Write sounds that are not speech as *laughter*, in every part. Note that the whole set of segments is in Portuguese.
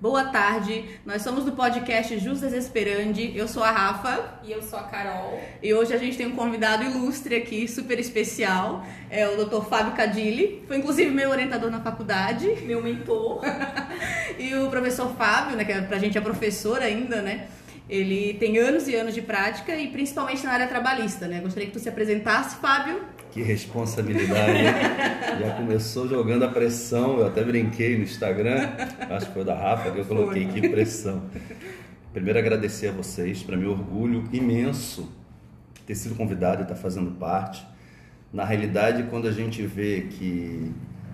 Boa tarde, nós somos do podcast Jus Desesperandi. Eu sou a Rafa. E eu sou a Carol. E hoje a gente tem um convidado ilustre aqui, super especial. É o Dr. Fábio Cadilli. Foi inclusive meu orientador na faculdade. Meu mentor. *laughs* e o professor Fábio, né, que é, pra gente é professor ainda, né? Ele tem anos e anos de prática e principalmente na área trabalhista, né? Gostaria que tu se apresentasse, Fábio. Que responsabilidade. *laughs* Já começou jogando a pressão. Eu até brinquei no Instagram, acho que foi da Rafa que eu coloquei que pressão. Primeiro agradecer a vocês, para mim orgulho imenso ter sido convidado e estar fazendo parte. Na realidade, quando a gente vê que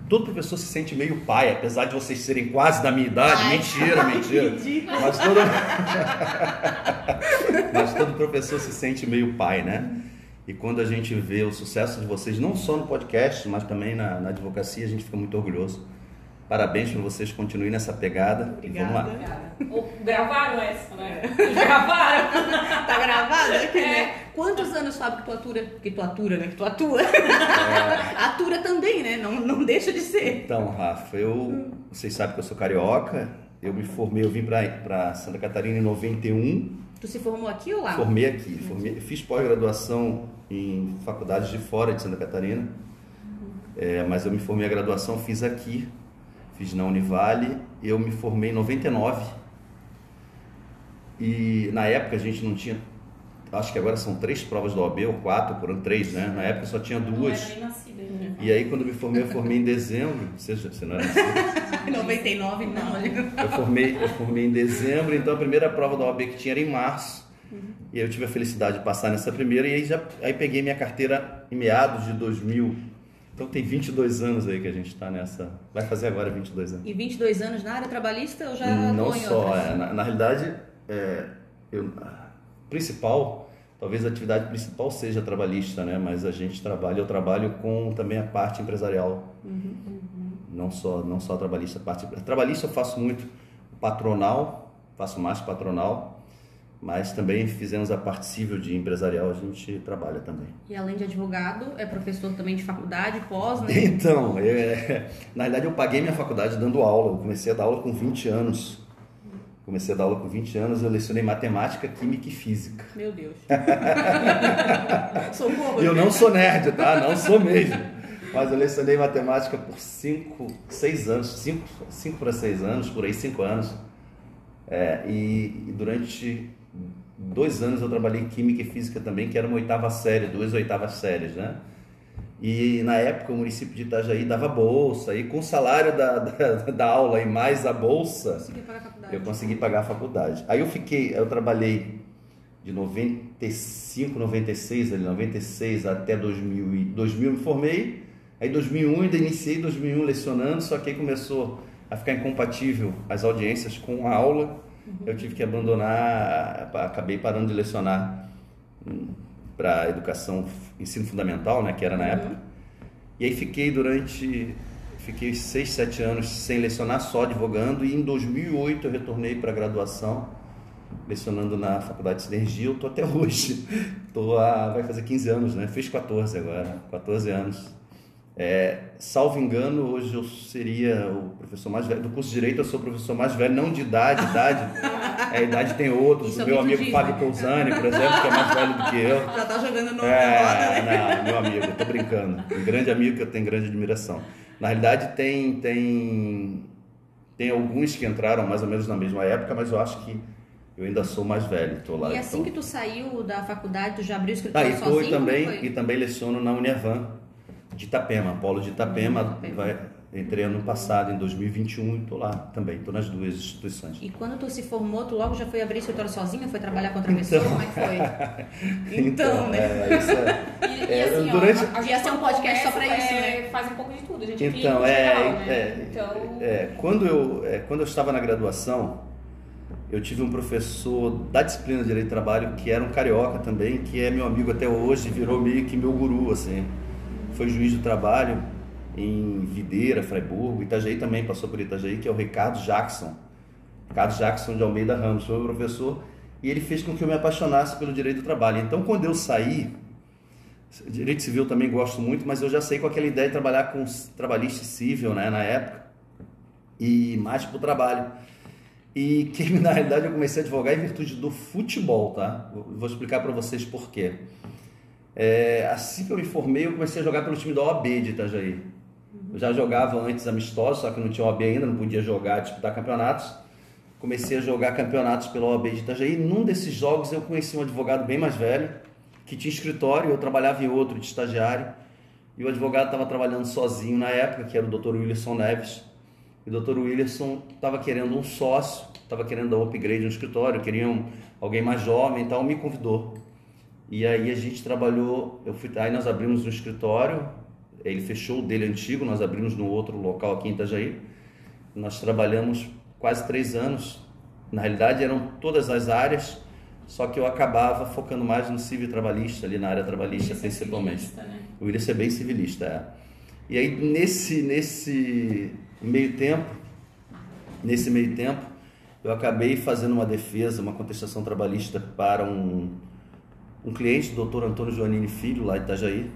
todo professor se sente meio pai, apesar de vocês serem quase da minha idade, Ai, mentira, *laughs* mentira. Mas todo... *laughs* Mas todo professor se sente meio pai, né? E quando a gente vê o sucesso de vocês, não só no podcast, mas também na, na advocacia, a gente fica muito orgulhoso. Parabéns para vocês, continuem nessa pegada. Obrigada. vamos lá. Ou, gravaram essa, né? *laughs* gravaram. tá aqui, né? é. né? Quantos anos, Fábio, que tu atura? Que tu atura, né? Que tu atua. É. *laughs* atura também, né? Não, não deixa de ser. Então, Rafa, eu... Vocês sabem que eu sou carioca. Eu me formei, eu vim para Santa Catarina em 91. Tu se formou aqui ou lá? Formei aqui. Formei, fiz pós-graduação em faculdades de fora de Santa Catarina. É, mas eu me formei a graduação, fiz aqui, fiz na Univale. Eu me formei em 99. E na época a gente não tinha. Acho que agora são três provas do OAB, ou quatro, por ano, três, né? Na época só tinha duas. Não era nem nascida ainda. E aí quando eu me formei, eu formei em dezembro. Você, você não era nascida? *laughs* 99 não. Eu formei, eu formei em dezembro, então a primeira prova da OAB que tinha era em março. E eu tive a felicidade de passar nessa primeira e aí já aí peguei minha carteira em meados de 2000. Então tem 22 anos aí que a gente está nessa. Vai fazer agora 22 anos. E 22 anos na área trabalhista ou já Não só, é, na, na, realidade, é, eu, principal, talvez a atividade principal seja trabalhista, né? Mas a gente trabalha, eu trabalho com também a parte empresarial. Uhum, uhum. Não só não só trabalhista, parte trabalhista eu faço muito patronal, faço mais patronal mas também fizemos a parte civil de empresarial, a gente trabalha também. E além de advogado, é professor também de faculdade, pós, né? *laughs* Então, eu, é, na verdade eu paguei minha faculdade dando aula, eu comecei a dar aula com 20 anos. Comecei a dar aula com 20 anos, eu lecionei matemática, química e física. Meu Deus. *laughs* Socorro. Eu não sou nerd, tá? Não sou mesmo. Mas eu lecionei matemática por 5, 6 anos, 5 para 6 anos, por aí 5 anos. É, e, e durante dois anos eu trabalhei em Química e Física também, que era uma oitava série, duas oitavas séries, né? E na época o município de Itajaí dava bolsa, e com o salário da, *laughs* da, da aula e mais a bolsa, consegui eu consegui pagar a faculdade. Aí eu fiquei, eu trabalhei de 95, 96, ali, 96 até 2000, 2000 me formei, aí 2001 ainda iniciei 2001 lecionando, só que aí começou a ficar incompatível as audiências com a aula, Uhum. Eu tive que abandonar, acabei parando de lecionar hum, para educação, ensino fundamental, né, que era na uhum. época. E aí fiquei durante, fiquei seis, sete anos sem lecionar, só advogando. E em 2008 eu retornei para a graduação, lecionando na Faculdade de Sinergia. Eu tô até *laughs* hoje, tô a, vai fazer 15 anos, né? Fiz 14 agora, 14 anos é, salvo engano, hoje eu seria o professor mais velho. Do curso de Direito, eu sou o professor mais velho, não de idade, idade. É, idade tem outros. Isso o meu amigo diz, Fábio né? Pousani, por exemplo, que é mais velho do que eu. *laughs* Já tá jogando no é, né? Não, meu amigo, eu tô brincando. Um grande amigo que eu tenho grande admiração. Na realidade, tem, tem, tem alguns que entraram mais ou menos na mesma época, mas eu acho que eu ainda sou mais velho, tô lá. E assim então. que tu saiu da faculdade, tu já abriu o escritório ah, e sozinho? Foi também, foi? E também leciono na Uniavan de Itapema, Polo de Itapema. Itapema. Vai, entrei ano passado, em 2021, e estou lá também, estou nas duas instituições. E quando tu se formou, tu logo já foi abrir escritório sozinho, foi trabalhar com outra então, pessoa? Como é que foi? *laughs* então, então né? É, isso é, e, é, e assim, durante... ó, a, ia ser um podcast só para isso, né? Faz um pouco de tudo, a gente então, é, geral, né? é, então... é, quando, eu, é, quando eu estava na graduação, eu tive um professor da disciplina de Direito do Trabalho que era um carioca também, que é meu amigo até hoje, virou meio que meu guru, assim foi juiz do trabalho em Videira, Freiburgo, Itajaí também passou por Itajaí, que é o Ricardo Jackson. Ricardo Jackson de Almeida Ramos, foi meu professor, e ele fez com que eu me apaixonasse pelo direito do trabalho. Então, quando eu saí, direito civil também gosto muito, mas eu já sei com aquela ideia de trabalhar com trabalhista civil, né, na época, e mais para o trabalho. E que *laughs* na realidade eu comecei a advogar em virtude do futebol, tá? Vou explicar para vocês por quê. É, assim que eu me formei, eu comecei a jogar pelo time da OAB de Itajaí. Eu já jogava antes amistosos, só que não tinha OAB ainda, não podia jogar, disputar campeonatos. Comecei a jogar campeonatos pela OAB de Itajaí. E num desses jogos eu conheci um advogado bem mais velho, que tinha escritório, eu trabalhava em outro de estagiário. E o advogado estava trabalhando sozinho na época, que era o Dr. Wilson Neves. E o Dr. Wilson estava querendo um sócio, estava querendo dar um upgrade no escritório, queriam alguém mais jovem, então me convidou. E aí a gente trabalhou, eu fui, aí nós abrimos um escritório, ele fechou o dele antigo, nós abrimos no outro local aqui em Itajaí. Nós trabalhamos quase três anos. Na realidade eram todas as áreas, só que eu acabava focando mais no civil trabalhista, ali na área trabalhista é principalmente. Né? O William é bem civilista, é. E aí nesse, nesse meio tempo, nesse meio tempo, eu acabei fazendo uma defesa, uma contestação trabalhista para um, um cliente, o doutor Antônio Joanini Filho, lá de Itajaí.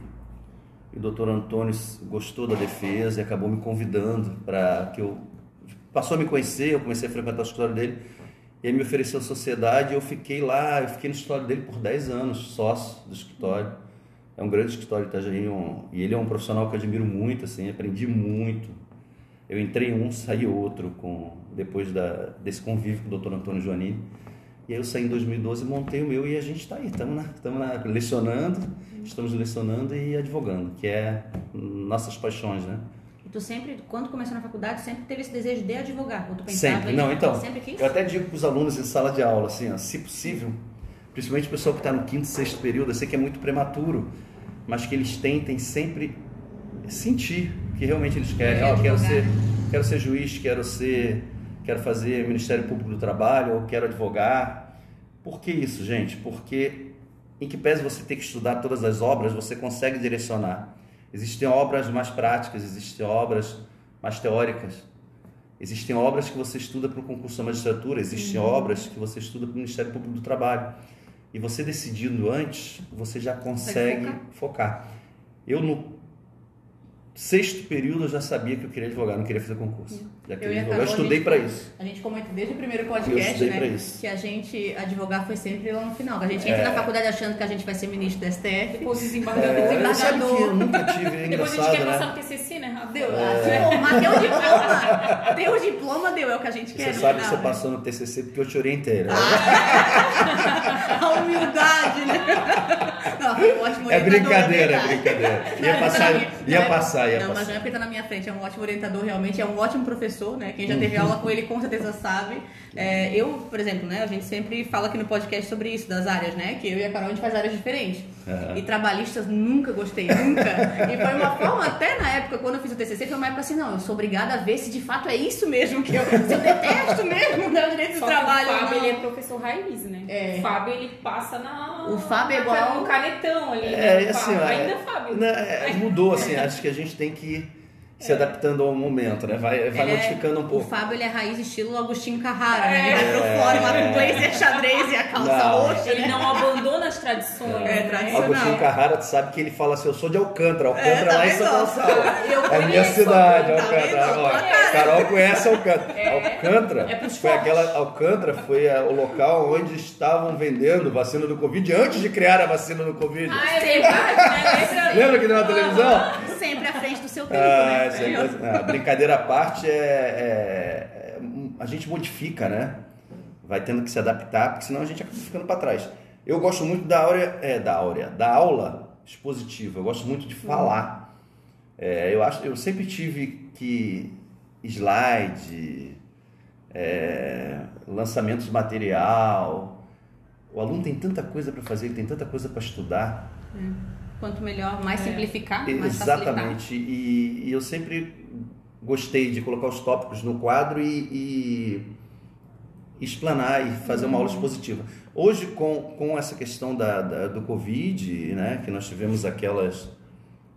E o doutor Antônio gostou da defesa e acabou me convidando para que eu... Passou a me conhecer, eu comecei a frequentar o escritório dele e ele me ofereceu sociedade e eu fiquei lá, eu fiquei no escritório dele por 10 anos, sócio do escritório. É um grande escritório de Itajaí um, e ele é um profissional que eu admiro muito, assim, aprendi muito. Eu entrei um, saí outro com depois da, desse convívio com o Dr. Antônio Joanini. E aí eu saí em 2012, montei o meu e a gente está aí, estamos estamos lecionando, estamos lecionando e advogando, que é nossas paixões, né? E tu sempre, quando começou na faculdade, sempre teve esse desejo de advogar? Ou tu pensava sempre, não, então, sempre quis? eu até digo para os alunos em sala de aula, assim, ó, se possível, principalmente o pessoal que está no quinto, sexto período, eu sei que é muito prematuro, mas que eles tentem sempre sentir que realmente eles querem. É, oh, quero ser, quero ser juiz, quero ser, quero fazer Ministério Público do Trabalho, ou quero advogar. Por que isso, gente? Porque em que pese você ter que estudar todas as obras, você consegue direcionar. Existem obras mais práticas, existem obras mais teóricas. Existem obras que você estuda para o concurso da magistratura, existem uhum. obras que você estuda para o Ministério Público do Trabalho. E você decidindo antes, você já consegue focar. focar. Eu, no sexto período eu já sabia que eu queria advogar, não queria fazer concurso. Já queria eu, advogar. eu estudei para isso. A gente comenta desde o primeiro podcast, né? Que a gente advogar foi sempre lá no final. A gente entra é. na faculdade achando que a gente vai ser ministro do STF, depois desembargador, é, desembargador. Eu nunca tive, é Depois a gente quer né? passar no TCC, né, Rafa? Deu, é. mas deu o diploma. deu o diploma, deu, é o que a gente quer. Você sabe que você passou no TCC porque eu te orientei, né? Ah, *laughs* a humildade, né? Não, foi um ótimo É brincadeira, é brincadeira. Ia passar, ia passar ia não, mas não é porque tá na minha frente, é um ótimo orientador, realmente, é um ótimo professor, né? Quem já teve uhum. aula com ele com certeza sabe. É, eu, por exemplo, né? A gente sempre fala aqui no podcast sobre isso, das áreas, né? Que eu e a Carol a gente faz áreas diferentes. Uhum. E trabalhistas nunca gostei, nunca. e foi uma forma, até na época, quando eu fiz o TCC, foi uma época assim, não, eu sou obrigada a ver se de fato é isso mesmo que eu, se eu detesto mesmo né, o direito de trabalho. O Fábio, ele é professor raiz, né? É. O Fábio, ele passa na... O Fábio é igual... No canetão ali, é, né? Assim, Ainda Fábio. Né, mudou, assim, acho que a gente tem que se adaptando ao momento, né? Vai, vai é- modificando um pouco. O Fábio ele é raiz estilo Agostinho Carrara, né? Ele vai pro fora lá com blazer xadrez e a calça não. roxa. Ele né? não abandona as tradições. É, né? tradicional. Agostinho Carrara, tu sabe que ele fala assim, eu sou de Alcântara, Alcântara é, tá lá em São Gonçalo. É a minha cidade, tá Alcântara. Ó, Carol conhece Alcântara. É, Alcântara é foi aquela Alcântara foi o local onde estavam vendendo vacina do Covid antes de criar a vacina do Covid. Ah, é verdade, né? Lembra que deu na televisão? Sempre à frente do seu tempo, ah, né? É, brincadeira à parte, é, é, é, a gente modifica, né? Vai tendo que se adaptar, porque senão a gente acaba ficando para trás. Eu gosto muito da áurea, é, da áurea, da aula expositiva. Eu gosto muito de falar. É, eu acho, eu sempre tive que slide, é, lançamentos de material. O aluno tem tanta coisa para fazer, ele tem tanta coisa para estudar. Quanto melhor, mais é. simplificar, mais Exatamente. E, e, eu sempre gostei de colocar os tópicos no quadro e, e explanar e fazer uma aula expositiva. Hoje, com, com essa questão da, da, do Covid, né, que nós tivemos aquelas,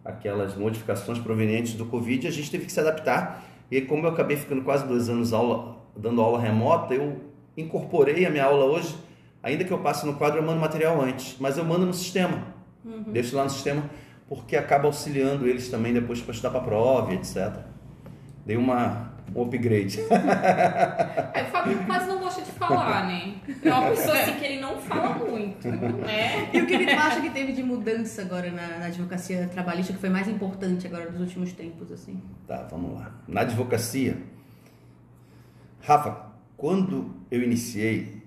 aquelas modificações provenientes do Covid, a gente teve que se adaptar. E como eu acabei ficando quase dois anos aula, dando aula remota, eu incorporei a minha aula hoje, ainda que eu passe no quadro, eu mando material antes, mas eu mando no sistema. Uhum. Deixo lá no sistema, porque acaba auxiliando eles também depois para estudar para a prova, etc. Dei uma um upgrade. *laughs* É, o Fábio quase não gosta de falar, né? É uma pessoa assim que ele não fala muito, né? E o que ele acha que teve de mudança agora na, na advocacia trabalhista que foi mais importante agora dos últimos tempos, assim? Tá, vamos lá. Na advocacia, Rafa, quando eu iniciei,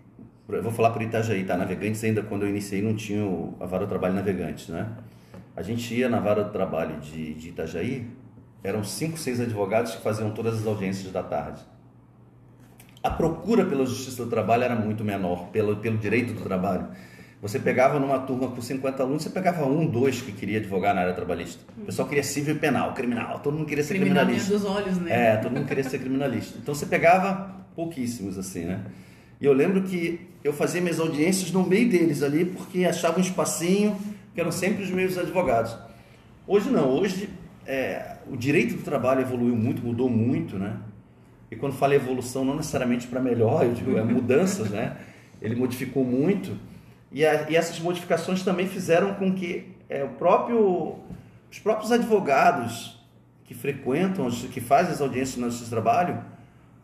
eu vou falar por Itajaí, tá? Navegantes ainda, quando eu iniciei, não tinha a vara do trabalho Navegantes, né? A gente ia na vara do trabalho de, de Itajaí, eram cinco, seis advogados que faziam todas as audiências da tarde. A procura pela justiça do trabalho era muito menor, pelo, pelo direito do trabalho. Você pegava numa turma com 50 alunos, você pegava um, dois que queria advogar na área trabalhista. O pessoal queria civil e penal, criminal, todo mundo queria ser Criminal criminalista. dos olhos, né? É, todo mundo queria ser criminalista. Então você pegava pouquíssimos assim, né? E eu lembro que eu fazia minhas audiências no meio deles ali, porque achava um espacinho, que eram sempre os meus advogados. Hoje não, hoje é, o direito do trabalho evoluiu muito, mudou muito, né? E quando falo evolução, não necessariamente para melhor, eu digo, é mudanças, né? Ele modificou muito. E, a- e essas modificações também fizeram com que é, o próprio, os próprios advogados que frequentam, que fazem as audiências Justiça do Trabalho,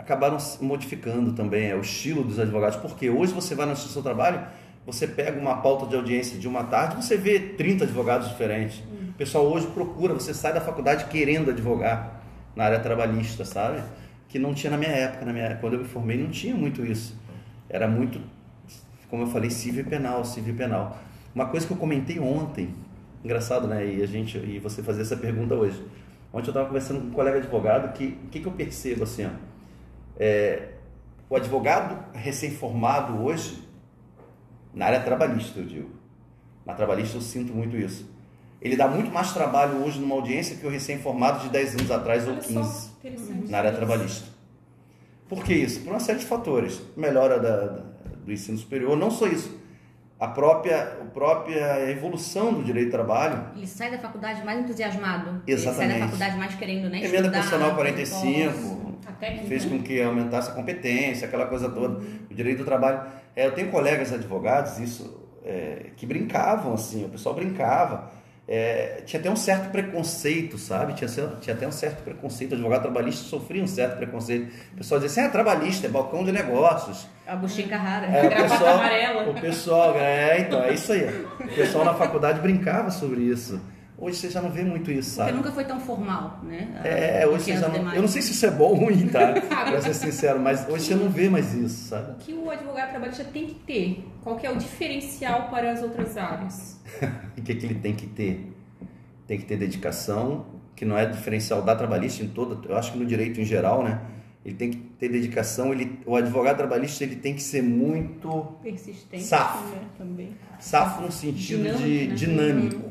acabaram modificando também é, o estilo dos advogados. Porque hoje você vai Justiça do Trabalho, você pega uma pauta de audiência de uma tarde, você vê 30 advogados diferentes. O pessoal hoje procura, você sai da faculdade querendo advogar na área trabalhista, sabe? Que não tinha na minha época, na minha, quando eu me formei não tinha muito isso. Era muito, como eu falei, civil e penal, civil e penal. Uma coisa que eu comentei ontem, engraçado, né? E a gente e você fazer essa pergunta hoje. Ontem eu estava conversando com um colega advogado que o que, que eu percebo assim, ó, é, o advogado recém-formado hoje na área trabalhista, eu digo. Na trabalhista eu sinto muito isso. Ele dá muito mais trabalho hoje numa audiência que o recém-formado de 10 anos atrás ou Olha 15 só, interessante. na área trabalhista. Por que isso? Por uma série de fatores. Melhora da- da- do ensino superior, não só isso. A própria, a própria evolução do direito do trabalho. Ele sai da faculdade mais entusiasmado. Ele sai Exatamente. da faculdade mais querendo, né? Emenda estudar, Constitucional pós. 45 A técnica. fez com que aumentasse a competência, aquela coisa toda. O direito do trabalho. É, eu tenho colegas advogados, isso, é, que brincavam assim, o pessoal brincava. É, tinha até um certo preconceito, sabe? Tinha, tinha até um certo preconceito. O advogado trabalhista sofria um certo preconceito. O pessoal dizia assim: é trabalhista, é balcão de negócios. Agostinho Carrara. É, o Gravata pessoal, amarela. o pessoal, é, então, é isso aí. O pessoal na faculdade brincava sobre isso. Hoje você já não vê muito isso, Porque sabe? nunca foi tão formal, né? É, hoje você já não. demais. Eu não sei se isso é bom ou ruim, tá? *laughs* pra ser sincero, mas hoje você não vê mais isso, sabe? O que o advogado trabalhista tem que ter? Qual que é o diferencial para as outras áreas? *laughs* O que, que ele tem que ter? Tem que ter dedicação, que não é diferencial da trabalhista em toda, eu acho que no direito em geral, né? Ele tem que ter dedicação, ele, o advogado trabalhista ele tem que ser muito Persistente, Safo. né? Também. safo no sentido Dinâmico, de né? dinâmico.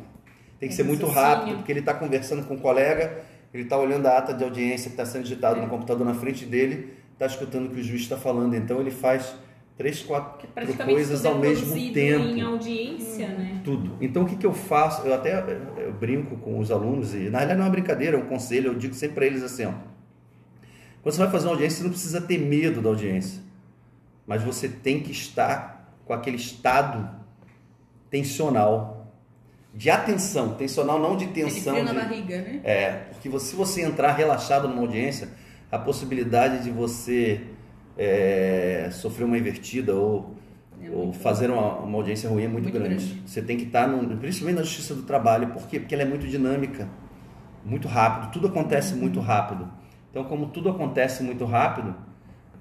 Tem que É ser muito raciocínio. rápido, porque ele está conversando com um colega, ele está olhando a ata de audiência que está sendo digitado no computador na frente dele, está escutando o que o juiz está falando. Então ele faz três, quatro praticamente coisas é ao mesmo tempo. em audiência, né? Tudo. Então o que, que eu faço? Eu até eu brinco com os alunos, e na realidade não é uma brincadeira, é um conselho, eu digo sempre para eles assim, ó. Quando você vai fazer uma audiência, você não precisa ter medo da audiência. Mas você tem que estar com aquele estado tensional. De atenção, tensional não de Ele tensão. na de- barriga, né? é, porque você- se você entrar relaxado numa audiência, a possibilidade de você é, sofrer uma invertida ou, É ou fazer uma, uma audiência ruim é muito, Muito grande. grande. Você tem que estar, no, principalmente na justiça do trabalho, por quê? Porque ela é muito dinâmica, muito rápido, tudo acontece Uhum. muito rápido. Então, como tudo acontece muito rápido,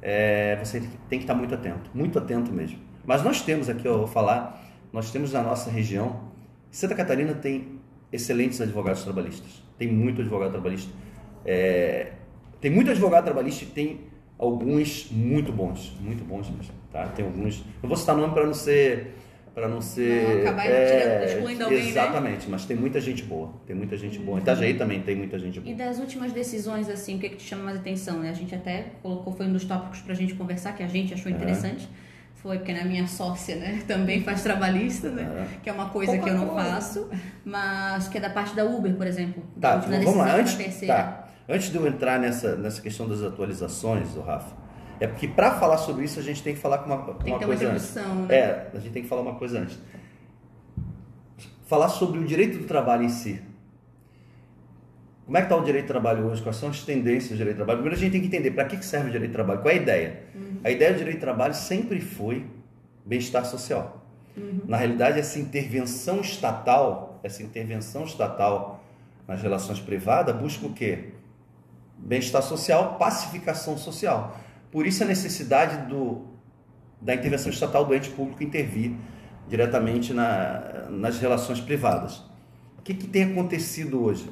é, você tem que estar muito atento, muito atento mesmo. Mas nós temos aqui, eu vou falar, nós temos na nossa região, Santa Catarina tem excelentes advogados trabalhistas, tem muito advogado trabalhista. É, tem muito advogado trabalhista e tem alguns muito bons, muito bons mesmo, tá? Tem alguns, eu vou citar nome para não ser para não ser Não acabar é, excluindo alguém, né? exatamente, mas tem muita gente boa, tem muita gente boa. Itajaí também tem muita gente boa. E das últimas decisões, assim, o que, que te chama mais atenção, né? A gente até colocou, foi um dos tópicos pra gente conversar, que a gente achou Aham. interessante. Foi porque na minha sócia, né, *laughs* também faz trabalhista, né? Aham. Que é uma coisa Pouca que eu não coisa. faço, mas que é da parte da Uber, por exemplo. Tá, última vamos lá. Antes, tá. Antes de eu entrar nessa, nessa questão das atualizações, o Rafa, é porque para falar sobre isso a gente tem que falar com uma, Tem uma que ter uma coisa antes. introdução, né? É, a gente tem que falar uma coisa antes. Falar sobre o direito do trabalho em si. Como é que está o direito do trabalho hoje? Quais são as tendências do direito do trabalho? Primeiro a gente tem que entender para que serve o direito do trabalho, qual é a ideia. Uhum. A ideia do direito do trabalho sempre foi bem-estar social. Uhum. Na realidade, essa intervenção estatal, essa intervenção estatal nas relações privadas busca o quê? Bem-estar social, pacificação social. Por isso a necessidade do, da intervenção estatal do ente público intervir diretamente na, nas relações privadas. O que, que tem acontecido hoje?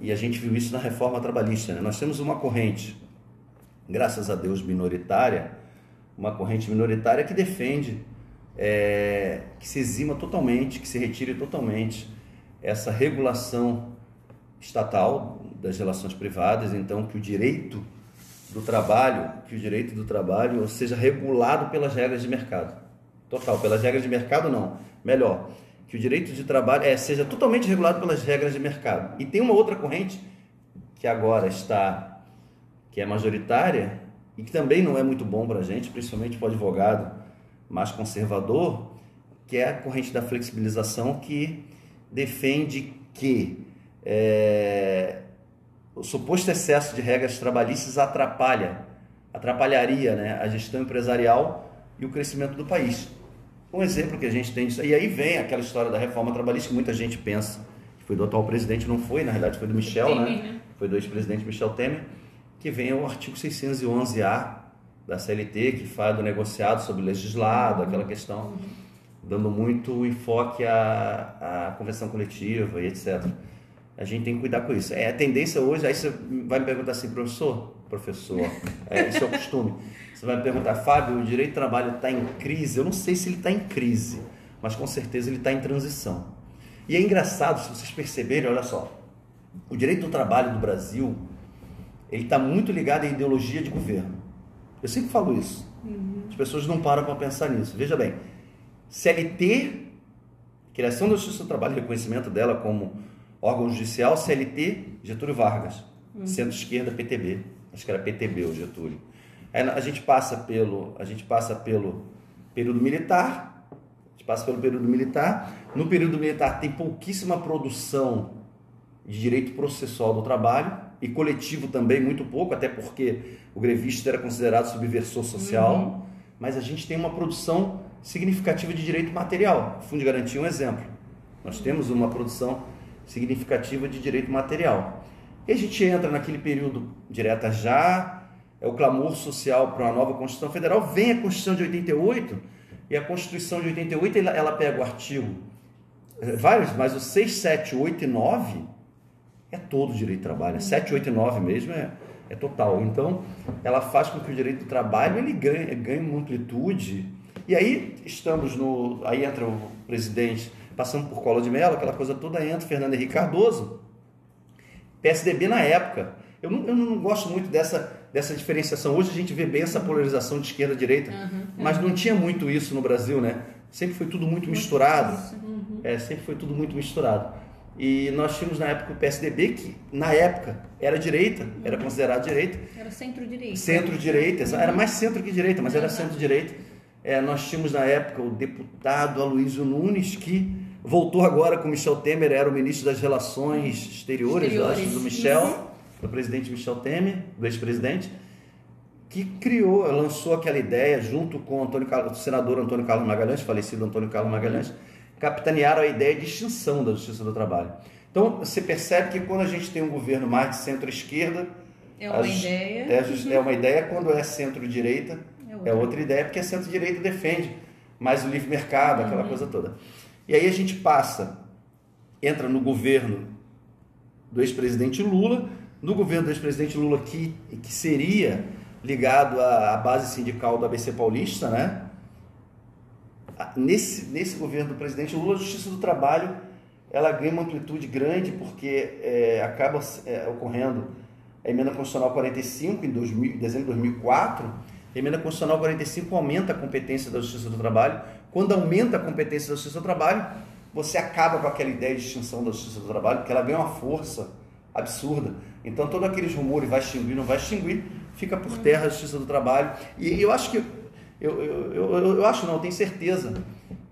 E a gente viu isso na reforma trabalhista. Né? Nós temos uma corrente, graças a Deus, minoritária, uma corrente minoritária que defende é, que se exima totalmente, que se retire totalmente essa regulação estatal das relações privadas, então que o direito do trabalho, que o direito do trabalho seja regulado pelas regras de mercado. Total, pelas regras de mercado não. Melhor, que o direito de trabalho é, seja totalmente regulado pelas regras de mercado. E tem uma outra corrente que agora está, que é majoritária e que também não é muito bom para a gente, principalmente para o advogado mais conservador, que é a corrente da flexibilização que defende que é, o suposto excesso de regras trabalhistas atrapalha, atrapalharia né, a gestão empresarial e o crescimento do país. Um exemplo que a gente tem disso. E aí vem aquela história da reforma trabalhista que muita gente pensa que foi do atual presidente, não foi, na realidade foi do Michel, Temer, né? né? Foi do ex-presidente Michel Temer, que vem o artigo 611-A da CLT, que fala do negociado sobre legislado, aquela questão, dando muito enfoque à, à convenção coletiva e etc. A gente tem que cuidar com isso. É a tendência hoje, aí você vai me perguntar assim, professor, professor, é, isso é o costume. Você vai me perguntar, Fábio, o direito do trabalho está em crise? Eu não sei se ele está em crise, mas com certeza ele está em transição. E é engraçado, se vocês perceberem, olha só, o direito do trabalho do Brasil, ele está muito ligado à ideologia de governo. Eu sempre falo isso. Uhum. As pessoas não param para pensar nisso. Veja bem, CLT, criação da Justiça do Trabalho, reconhecimento dela como órgão judicial, CLT, Getúlio Vargas, uhum. centro-esquerda, PTB, acho que era PTB o Getúlio. Aí a gente passa pelo, a gente passa pelo período militar, a gente passa pelo período militar. No período militar tem pouquíssima produção de direito processual do trabalho e coletivo também muito pouco, até porque o grevista era considerado subversor social. Uhum. Mas a gente tem uma produção significativa de direito material. O Fundo de Garantia é um exemplo. Nós temos uma produção significativa de direito material. E a gente entra naquele período direta já, é o clamor social para uma nova Constituição Federal, vem a Constituição de 88, e a Constituição de 88 ela, ela pega o artigo, eh, vários, mas o 6, 7, 8 e 9 é todo o direito do trabalho, 7, 8 e 9 mesmo é, é total. Então, ela faz com que o direito do trabalho ele ganhe, ganhe uma amplitude, e aí estamos no, aí entra o presidente passando por Collor de Mello, aquela coisa toda entra, Fernando Henrique Cardoso, PSDB na época. Eu não, eu não gosto muito dessa, dessa diferenciação. Hoje a gente vê bem essa polarização de esquerda e direita, uhum, mas não tinha muito isso no Brasil, né? Sempre foi tudo muito, muito misturado. Uhum. É, sempre foi tudo muito misturado. E nós tínhamos na época o PSDB, que na época era direita, era uhum. considerado direita. Era centro-direita. Centro-direita, uhum. era mais centro que direita, mas era centro-direita. É, nós tínhamos na época o deputado Aloysio Nunes, que voltou agora com Michel Temer, era o ministro das Relações Exteriores, Exteriores. acho, do Michel, do presidente Michel Temer, do ex-presidente, que criou, lançou aquela ideia junto com o, Antônio, o senador Antônio Carlos Magalhães, falecido Antônio Carlos Magalhães, capitanearam a ideia de extinção da Justiça do Trabalho. Então, você percebe que quando a gente tem um governo mais de centro-esquerda, é uma ideia. É, é, uma ideia, quando é centro-direita, é, outra. é outra ideia, porque a centro-direita defende mais o livre mercado, aquela uhum. coisa toda. E aí a gente passa, entra no governo do ex-presidente Lula, no governo do ex-presidente Lula que, que seria ligado à, base sindical do ABC Paulista, né? Nesse, nesse governo do presidente Lula, a Justiça do Trabalho ela ganha uma amplitude grande porque é, acaba é, ocorrendo a emenda constitucional 45 em, 2000, em dezembro de 2004. A emenda constitucional 45 aumenta a competência da Justiça do Trabalho quando aumenta a competência da Justiça do Trabalho, você acaba com aquela ideia de extinção da Justiça do Trabalho, porque ela ganha uma força absurda. Então, todos aqueles rumores, vai extinguir, não vai extinguir, fica por terra a Justiça do Trabalho. E eu acho que, eu, eu, eu, eu acho não, eu tenho certeza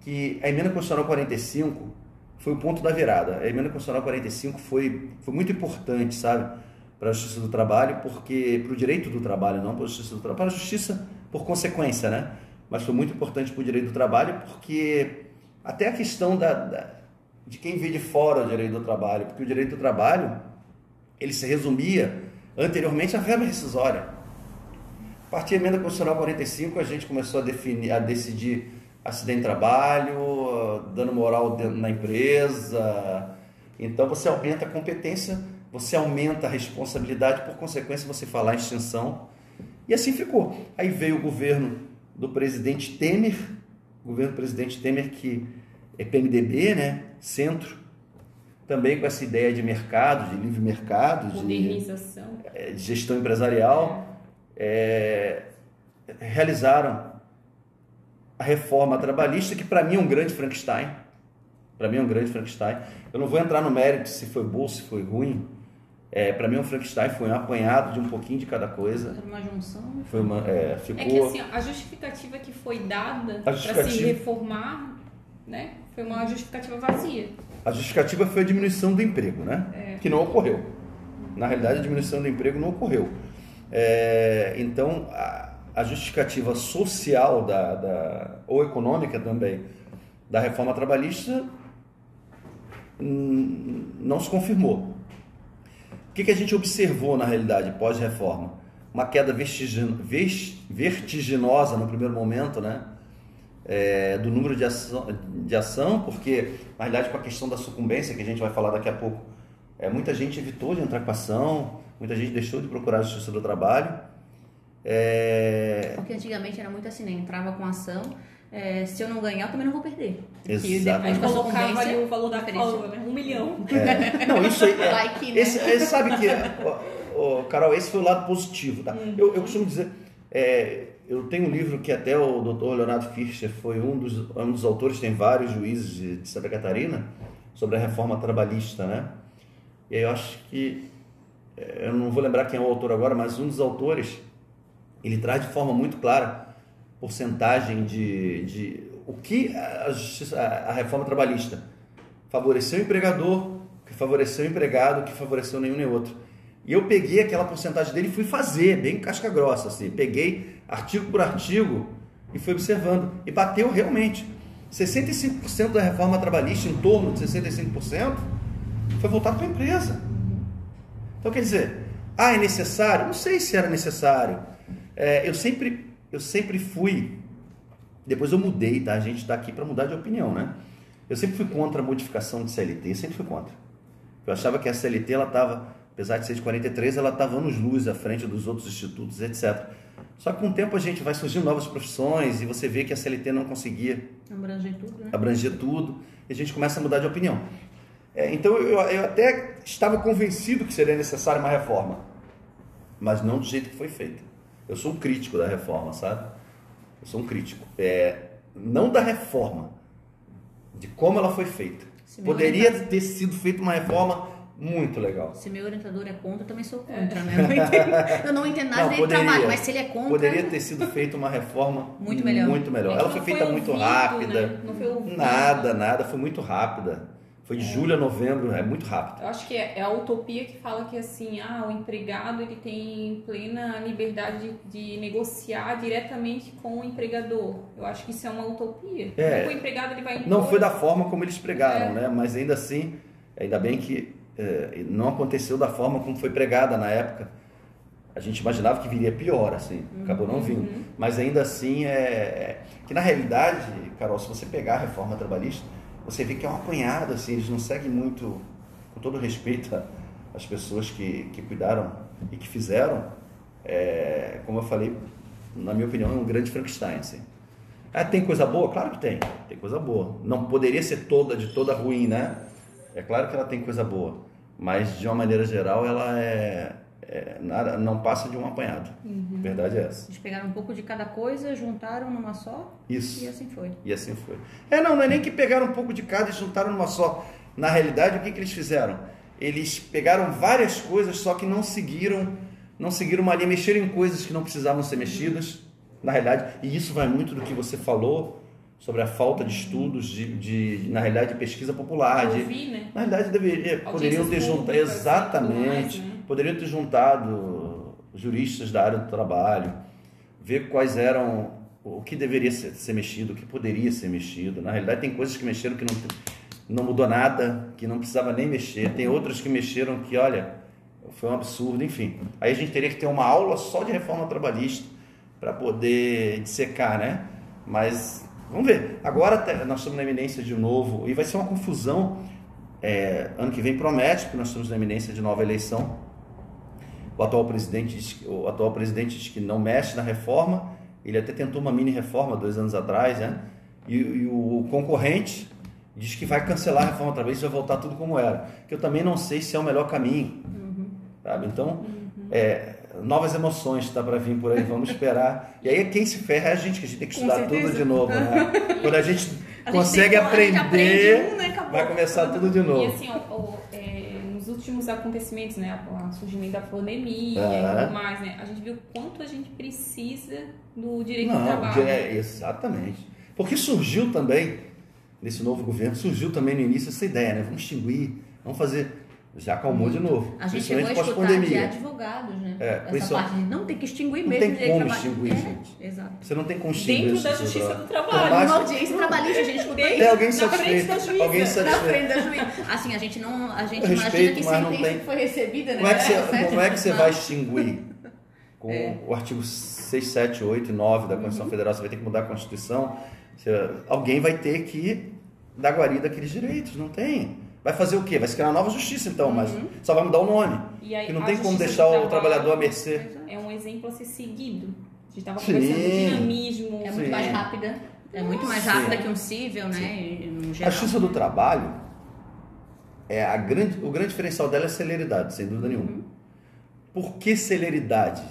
que a emenda constitucional 45, foi o ponto da virada. A emenda constitucional 45 foi, foi muito importante, sabe, para a justiça do trabalho, porque para o direito do trabalho, não para a justiça do trabalho, para a justiça por consequência, né? Mas foi muito importante para o direito do trabalho, porque até a questão da, da, de quem vê de fora o direito do trabalho, porque o direito do trabalho ele se resumia anteriormente à verba rescisória. A partir da emenda constitucional 45, a gente começou a definir, a decidir acidente de trabalho, dano moral na empresa. Então você aumenta a competência, você aumenta a responsabilidade, por consequência você falar em extinção. E assim ficou. Aí veio o governo do presidente Temer, governo do presidente Temer que é PMDB, né? Centro, também com essa ideia de mercado, de livre mercado, de, é, de gestão empresarial, é, realizaram a reforma trabalhista, que para mim é um grande Frankenstein. Para mim é um grande Frankenstein. Eu não vou entrar no mérito se foi bom, se foi ruim. É, para mim, é um Frankenstein foi um apanhado de um pouquinho de cada coisa. Foi uma junção. Né? Foi uma, é, ficou... é que assim, a justificativa que foi dada para se reformar, né, foi uma justificativa vazia. A justificativa foi a diminuição do emprego, né? É. Que não ocorreu. Na realidade, a diminuição do emprego não ocorreu. É, então, a, a, justificativa social da, da, ou econômica também da reforma trabalhista hum, não se confirmou. O que, que a gente observou na realidade pós-reforma? Uma queda vertiginosa no primeiro momento, né? é, do número de ação, de ação, porque na realidade com a questão da sucumbência, que a gente vai falar daqui a pouco, é, muita gente evitou de entrar com ação, muita gente deixou de procurar a justiça do trabalho. É... Porque antigamente era muito assim, né? Entrava com ação, é, se eu não ganhar, eu também não vou perder. Exatamente. Depois colocava ali o valor da cláusula, né? Um milhão. É. Não, isso aí. É, like, né? esse, esse, sabe que, ó, ó, Carol, esse foi o lado positivo, tá? Uhum. Eu, eu costumo dizer, é, eu tenho um livro que até o Dr. Leonardo Fischer foi um dos, um dos autores, tem vários juízes de, de Santa Catarina, sobre a reforma trabalhista, né? E aí eu acho que, é, eu não vou lembrar quem é o autor agora, mas um dos autores, ele traz de forma muito clara porcentagem de, de o que a, justiça, a, reforma trabalhista favoreceu o empregador, que favoreceu o empregado, que favoreceu nenhum nem outro. E eu peguei aquela porcentagem dele e fui fazer, bem casca grossa, assim. Peguei artigo por artigo e fui observando. E bateu realmente. 65% da reforma trabalhista, em torno de 65%, foi voltado para a empresa. Então, quer dizer, ah, é necessário? Não sei se era necessário. É, eu, sempre, eu sempre fui. Depois eu mudei, tá? A gente está aqui para mudar de opinião, né? Eu sempre fui contra a modificação de CLT, sempre fui contra. Eu achava que a CLT ela estava apesar de ser de 43, ela estava anos luz à frente dos outros institutos, etc. Só que com o tempo a gente vai surgindo novas profissões e você vê que a CLT não conseguia abranger tudo, né? abranger tudo e a gente começa a mudar de opinião. É, então eu, eu até estava convencido que seria necessária uma reforma, mas não do jeito que foi feita. Eu sou um crítico da reforma, sabe? Eu sou um crítico. É, não da reforma, de como ela foi feita. Poderia ter sido feita uma reforma muito legal. Se meu orientador é contra, eu também sou contra, né? Eu não entendo, eu não entendo nada não, trabalho, mas se ele é contra. Poderia ter sido feita uma reforma muito melhor. Muito melhor. É Ela foi feita foi muito ouvido, rápida. Né? Não foi ouvido. Nada, nada, foi muito rápida. Foi de é. julho a novembro, é muito rápido. Eu acho que é, é, a utopia que fala que assim, ah, o empregado ele tem plena liberdade de, de negociar diretamente com o empregador. Eu acho que isso é uma utopia. É. O empregado ele vai. Não foi da forma como eles pregaram, é. né? Mas ainda assim, ainda bem que é, não aconteceu da forma como foi pregada na época. A gente imaginava que viria pior, assim, acabou não vindo. Uhum. Mas ainda assim, é, é, que na realidade, Carol, se você pegar a reforma trabalhista, você vê que é um apanhado, assim, eles não seguem muito, com todo respeito às pessoas que, que cuidaram e que fizeram, é, como eu falei, na minha opinião, é um grande Frankenstein, assim. Ah, tem coisa boa? Claro que tem, tem coisa boa. Não poderia ser toda, de toda ruim, né? É claro que ela tem coisa boa, mas de uma maneira geral ela é, é nada, não passa de um apanhado. Uhum. Verdade é essa. Eles pegaram um pouco de cada coisa, juntaram numa só. Isso. E assim foi. E assim foi. É, não, não é nem que pegaram um pouco de cada e juntaram numa só. Na realidade, o que, que eles fizeram? Eles pegaram várias coisas, só que não seguiram, não seguiram uma linha, mexeram em coisas que não precisavam ser mexidas. Na realidade, e isso vai muito do que você falou sobre a falta de estudos, de, de na realidade, de pesquisa popular. De, Ouvir, né? na realidade, deveria, poderiam ter juntado, tudo exatamente, né? Poderiam ter juntado juristas da área do trabalho, ver quais eram, o que deveria ser, ser mexido, o que poderia ser mexido. Na realidade, tem coisas que mexeram que não, não mudou nada, que não precisava nem mexer. Tem outras que mexeram que, olha, foi um absurdo, enfim. Aí a gente teria que ter uma aula só de reforma trabalhista para poder dissecar, né? Mas vamos ver. Agora nós estamos na eminência de novo e vai ser uma confusão. É, ano que vem promete, porque nós estamos na eminência de nova eleição. O atual presidente diz, que- o atual presidente diz que não mexe na reforma. Ele até tentou uma mini reforma dois anos atrás, né? E, e o concorrente diz que vai cancelar a reforma trabalhista e vai voltar tudo como era. Que eu também não sei se é o melhor caminho, sabe? Então, é, novas emoções tá para vir por aí. Vamos esperar. E aí quem se ferra é a gente que a gente tem que estudar tudo de novo, né? *laughs* Quando a gente A gente consegue tem- a gente aprender, aprende um, né, vai começar tudo de E novo. assim, ó, ó, é, acontecimentos, né, o surgimento da pandemia Aham. e tudo mais, né, a gente viu quanto a gente precisa do direito Não, trabalho. é, exatamente. Porque surgiu também, nesse novo governo, surgiu também no início essa ideia, né? Vamos extinguir, vamos fazer. Já acalmou de novo. A gente chegou a escutar de pós-pandemia. advogados, né? É, Essa principal- parte de não tem que extinguir Não mesmo tem o direito como extinguir, É, gente. Exato. Você não tem como extinguir Dentro da justiça do trabalho. Numa audiência trabalhista, a gente isso. Tem alguém na frente satisfeito? da juíza. Alguém Na satisfeito? frente da juíza. Assim, a gente não. A gente Eu imagina respeito, que não sentença tem- que foi recebida, né? Como é que você, certo? como é que você vai extinguir? Com É. o artigo 6, 7, 8 e 9 da Uhum. Constituição Federal, você vai ter que mudar a Constituição. Você- alguém vai ter que dar guarida àqueles direitos. Não tem. Vai fazer o quê? Vai se criar uma nova justiça, então, mas Uhum. só vai mudar o nome. E aí, Que não tem como deixar o trabalhador à mercê. É um exemplo a ser seguido. A gente estava conversando do dinamismo. É muito Sim. mais rápida. É muito mais Sim. rápida que um cível, né? A justiça do trabalho, é a grande, o grande diferencial dela é a celeridade, sem dúvida nenhuma. Uhum. Por que celeridade?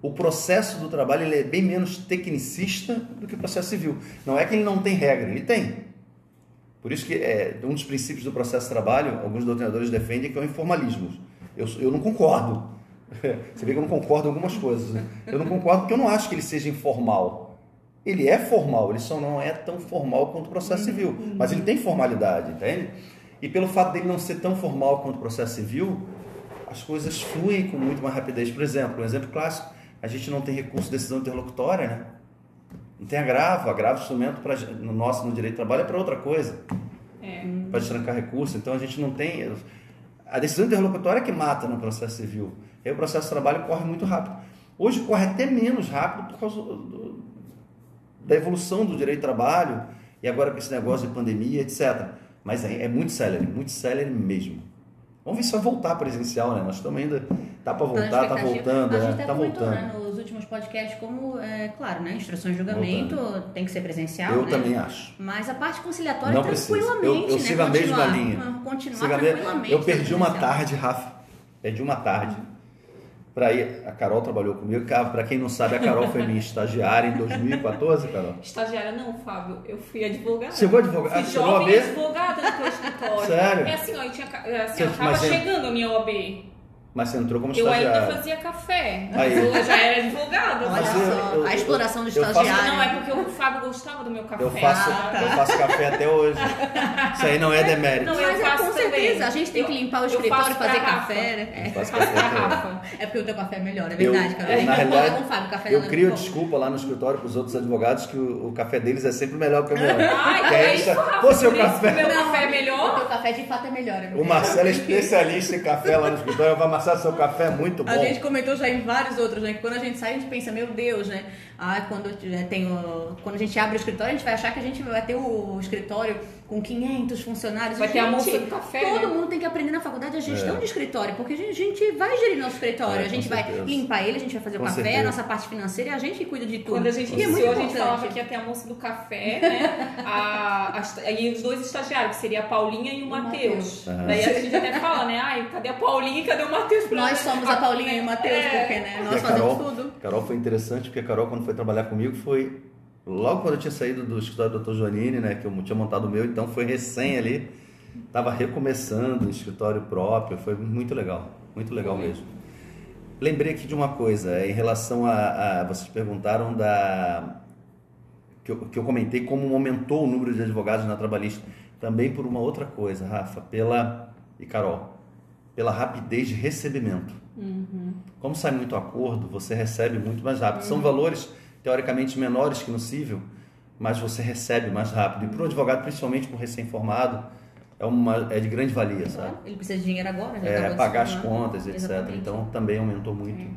O processo do trabalho ele é bem menos tecnicista do que o processo civil. Não é que ele não tem regra, ele tem. Por isso que é, um dos princípios do processo de trabalho, alguns doutrinadores defendem que é o informalismo. Eu, eu não concordo. *laughs* Você vê que eu não concordo em algumas coisas. Né? Eu não concordo porque eu não acho que ele seja informal. Ele é formal, ele só não é tão formal quanto o processo civil. Mas ele tem formalidade, entende? E pelo fato dele não ser tão formal quanto o processo civil, as coisas fluem com muito mais rapidez. Por exemplo, um exemplo clássico, a gente não tem recurso de decisão interlocutória, né? Não tem agravo, agravo instrumento para no nosso no direito do trabalho é para outra coisa, É. para destrancar recurso. Então a gente não tem a decisão interlocutória é que mata no processo civil. Aí o processo de trabalho corre muito rápido. Hoje corre até menos rápido por causa do- da evolução do direito do trabalho e agora com esse negócio de pandemia, etc. Mas é, é muito célere, muito célere mesmo. Vamos ver se vai voltar presencial, né? Nós estamos ainda. Tá para na voltar, tá voltando, né? Tá voltando. Últimos podcasts como, é, claro, né? Instrução de julgamento tem que ser presencial, Eu né? também acho. Mas a parte conciliatória Não precisa. tranquilamente, Eu- eu né? sigo a mesma continuar, linha. Continuar tranquilamente. Eu perdi uma tarde, Rafa. Perdi uma tarde. Pra ir, a Carol trabalhou comigo. Para quem não sabe, a Carol foi minha *laughs* estagiária em 2014, Carol. Estagiária não, Fábio. Eu fui advogada. Chegou advogada? Fui Ah, jovem advogada no teu escritório. Sério? É assim, ó, eu tinha, é assim, Você- ó, tava é- chegando a minha OAB. Mas você entrou como Eu ainda estagiária. fazia café. Aí. Eu já era advogada. Né? eu- eu- a exploração do eu faço- estagiário. Não, é porque o Fábio gostava do meu café. Eu faço, Ah, tá. eu faço café até hoje. Isso aí não é demérito. Não, eu Mas é, faço com também. certeza, a gente tem Eu- que limpar o eu escritório, pra fazer Rafa. café, né? Eu É. faço café. É porque o teu café é melhor, é Eu- verdade, cara. eu, na realidade, com o Fábio, o café eu é crio desculpa lá no escritório para os outros advogados que o, o café deles é sempre melhor que o meu. Ai, Que é aí isso. Pô, seu café- que o meu café é O melhor. teu café de fato é melhor. é O. Marcelo é especialista em café lá no escritório. Eu vou amassar seu café é muito bom. A gente comentou já em vários outros, né? Que quando a gente sai, a gente pensa, meu Deus, né? Ah, quando, eu tenho, quando a gente abre o escritório, a gente vai achar que a gente vai ter o escritório com 500 funcionários. Vai ter a Gente, moça do café, Todo né? mundo tem que aprender na faculdade a gestão É. de escritório, porque a gente, a gente vai gerir nosso escritório. É, a gente com vai certeza. limpar ele, a gente vai fazer Com o café, certeza. a nossa parte financeira e a gente que cuida de tudo. Quando a gente é muito iniciou, a gente falava que ia ter a moça do café, né? A, a, e os dois estagiários, que seria a Paulinha e o Matheus. Aham. Daí a gente até fala, né? Ai, cadê a Paulinha e cadê o Matheus? Nós somos a Paulinha e o Matheus, É. porque né, nós a fazemos Carol, tudo. Carol foi interessante porque a Carol, quando foi trabalhar comigo, foi logo quando eu tinha saído do escritório do Dr. Joanine, né? Que eu tinha montado o meu, então foi recém ali. Tava recomeçando o escritório próprio, foi muito legal, muito legal mesmo. Lembrei aqui de uma coisa, é, em relação a, a- Vocês perguntaram da. que eu, que eu comentei como aumentou o número de advogados na trabalhista. Também por uma outra coisa, Rafa, pela e Carol, pela rapidez de recebimento. Uhum. Como sai muito acordo, você recebe muito mais rápido. São valores teoricamente menores que no civil, mas você recebe mais rápido. E para o advogado, principalmente para o recém-formado, é, uma, é de grande valia, sabe? Ele precisa de dinheiro agora, já É, de pagar as formar. contas, etc. Exatamente. Então também aumentou muito.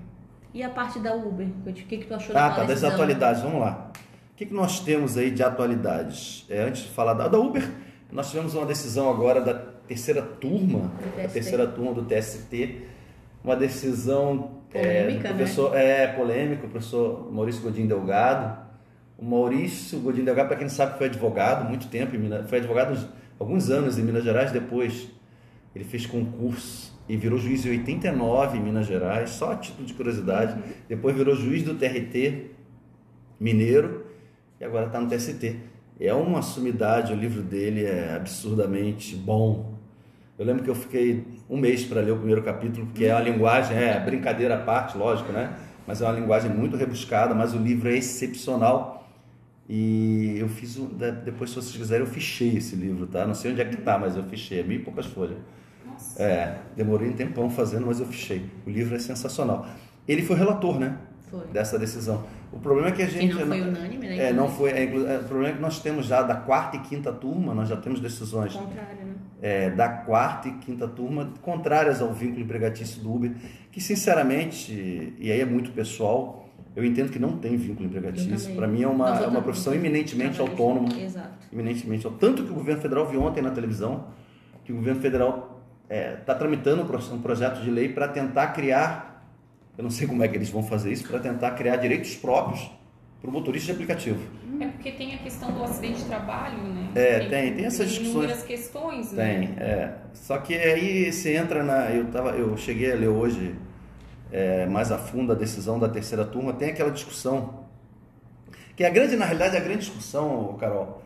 E a parte da Uber? O que, que tu achou Ah, daquela tá, das atualidades, vamos lá. O que, que nós temos aí de atualidades? É, antes de falar da, da Uber, nós tivemos uma decisão agora da terceira turma, da terceira turma do TST, uma decisão é, Polêmica, do né? professor, é polêmico, o professor Maurício Godinho Delgado. O Maurício Godinho Delgado, para quem não sabe, foi advogado muito tempo, em Minas, foi advogado alguns anos em Minas Gerais, depois ele fez concurso e virou juiz em 89 em Minas Gerais, só a título de curiosidade. Uhum. Depois virou juiz do TRT mineiro e agora está no TST. É uma sumidade, o livro dele é absurdamente bom. Eu lembro que eu fiquei um mês para ler o primeiro capítulo, porque é uma linguagem, é brincadeira à parte, lógico, né? Mas é uma linguagem muito rebuscada, mas o livro é excepcional. E eu fiz, um, de- depois se vocês quiserem, eu fichei esse livro, tá? Não sei onde é que tá, mas eu fichei, é mil e poucas folhas. Nossa. É, demorei um tempão fazendo, mas eu fichei. O livro é sensacional. Ele foi relator, né? Foi. Dessa decisão. O problema é que a Que gente. não foi unânime, né? É, não foi. é, é, o problema é que nós temos já da quarta e quinta turma, nós já temos decisões Contrário, né? É, da quarta e quinta turma contrárias ao vínculo empregatício do Uber, que sinceramente, e aí é muito pessoal, eu entendo que não tem vínculo empregatício. Para mim é uma, é uma profissão eminentemente autônoma Exato. eminentemente. Tanto que o governo federal viu ontem na televisão que o governo federal está tramitando um pro- um projeto de lei para tentar criar, eu não sei como é que eles vão fazer isso, para tentar criar direitos próprios para o motorista de aplicativo. É porque tem a questão do acidente de trabalho, né? É, tem- tem essas Tem discussões. questões, né? Tem, é. Só que aí você entra na. Eu, tava, eu cheguei a ler hoje é, mais a fundo a decisão da terceira turma, tem aquela discussão. Que a grande, na realidade, a grande discussão, Carol,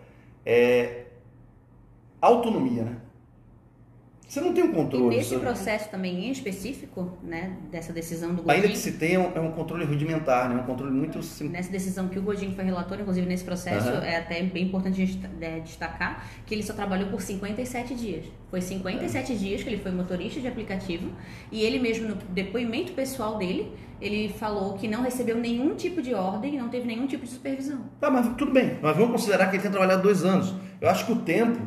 é autonomia, né? Você não tem um E controle. nesse sobre- processo também em específico, né, dessa decisão do Ainda Godinho, que se tenha, um- é um controle rudimentar, né? Um controle muito sim- nessa decisão que o Godinho foi relator, inclusive nesse processo, Aham. é até bem importante a gente é, destacar que ele só trabalhou por 57 dias. Foi 57 dias que ele foi motorista de aplicativo e ele mesmo no depoimento pessoal dele, ele falou que não recebeu nenhum tipo de ordem, não teve nenhum tipo de supervisão. Tá, mas tudo bem. Mas vamos considerar que ele tem trabalhado dois anos. Eu acho que o tempo,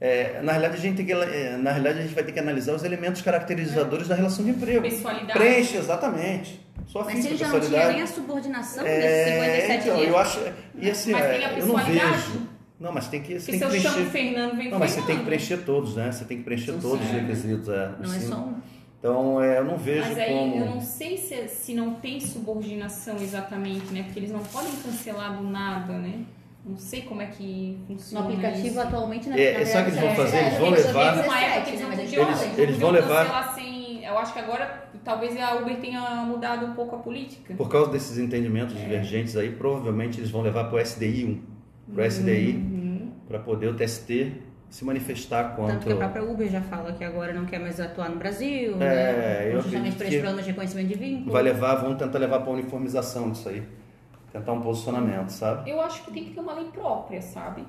é, na realidade, a gente tem que, é, na realidade, a gente vai ter que analisar os elementos caracterizadores da relação de emprego. Pessoalidade. Preenche, exatamente. Só Mas física, ele já não tinha pessoalidade. nem a subordinação É, desses 57 então, dias. eu acho, e assim, Mas é, tem a eu não pessoalidade. vejo. Não, mas tem que, você Porque tem se que eu chamo preencher. Fernando, vem Não, mas você tem que preencher todos, né? Você tem que preencher Sim, todos os requisitos. É, Não é assim. só um. Então, é, eu não vejo Mas aí como. eu não sei se, se não tem subordinação exatamente, né? Porque eles não podem cancelar do nada, né? Não sei como é que No funciona aplicativo isso. atualmente, na É, na sabe o que eles vão verdade, fazer? Eles vão levar- teve Uma época 17, que eles né, Eles- vão podiam levar- sem... Eu acho que agora talvez a Uber tenha mudado um pouco a política. Por causa desses entendimentos divergentes aí, provavelmente eles vão levar para o SDI 1, para o SDI, para poder o TST se manifestar Tanto quanto. que a própria Uber já fala que agora não quer mais atuar no Brasil, É, né? eu Justamente por esse que problema de reconhecimento de vínculo. Vai levar, vão tentar levar para a uniformização disso aí. Tentar um posicionamento, sabe? Eu acho que tem que ter uma lei própria, sabe?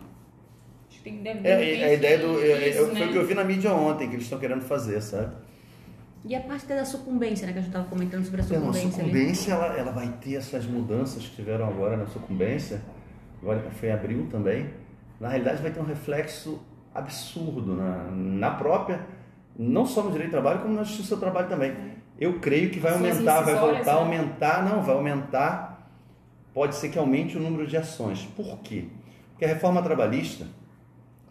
Acho que tem que deve É, deve a ideia do. é- é- foi né? o que eu vi na mídia ontem, que eles estão querendo fazer, sabe? E a parte da sucumbência, né? Que a gente estava comentando sobre a Então, a sucumbência. ali. sucumbência, ela, ela vai ter essas mudanças que tiveram agora na sucumbência, agora foi em abril também. Na realidade, vai ter um reflexo absurdo na, na própria, não só no direito do trabalho, como na justiça do trabalho também. Eu creio que vai aumentar, vai voltar a né? aumentar, não, vai aumentar, pode ser que aumente o número de ações. Por quê? Porque a reforma trabalhista,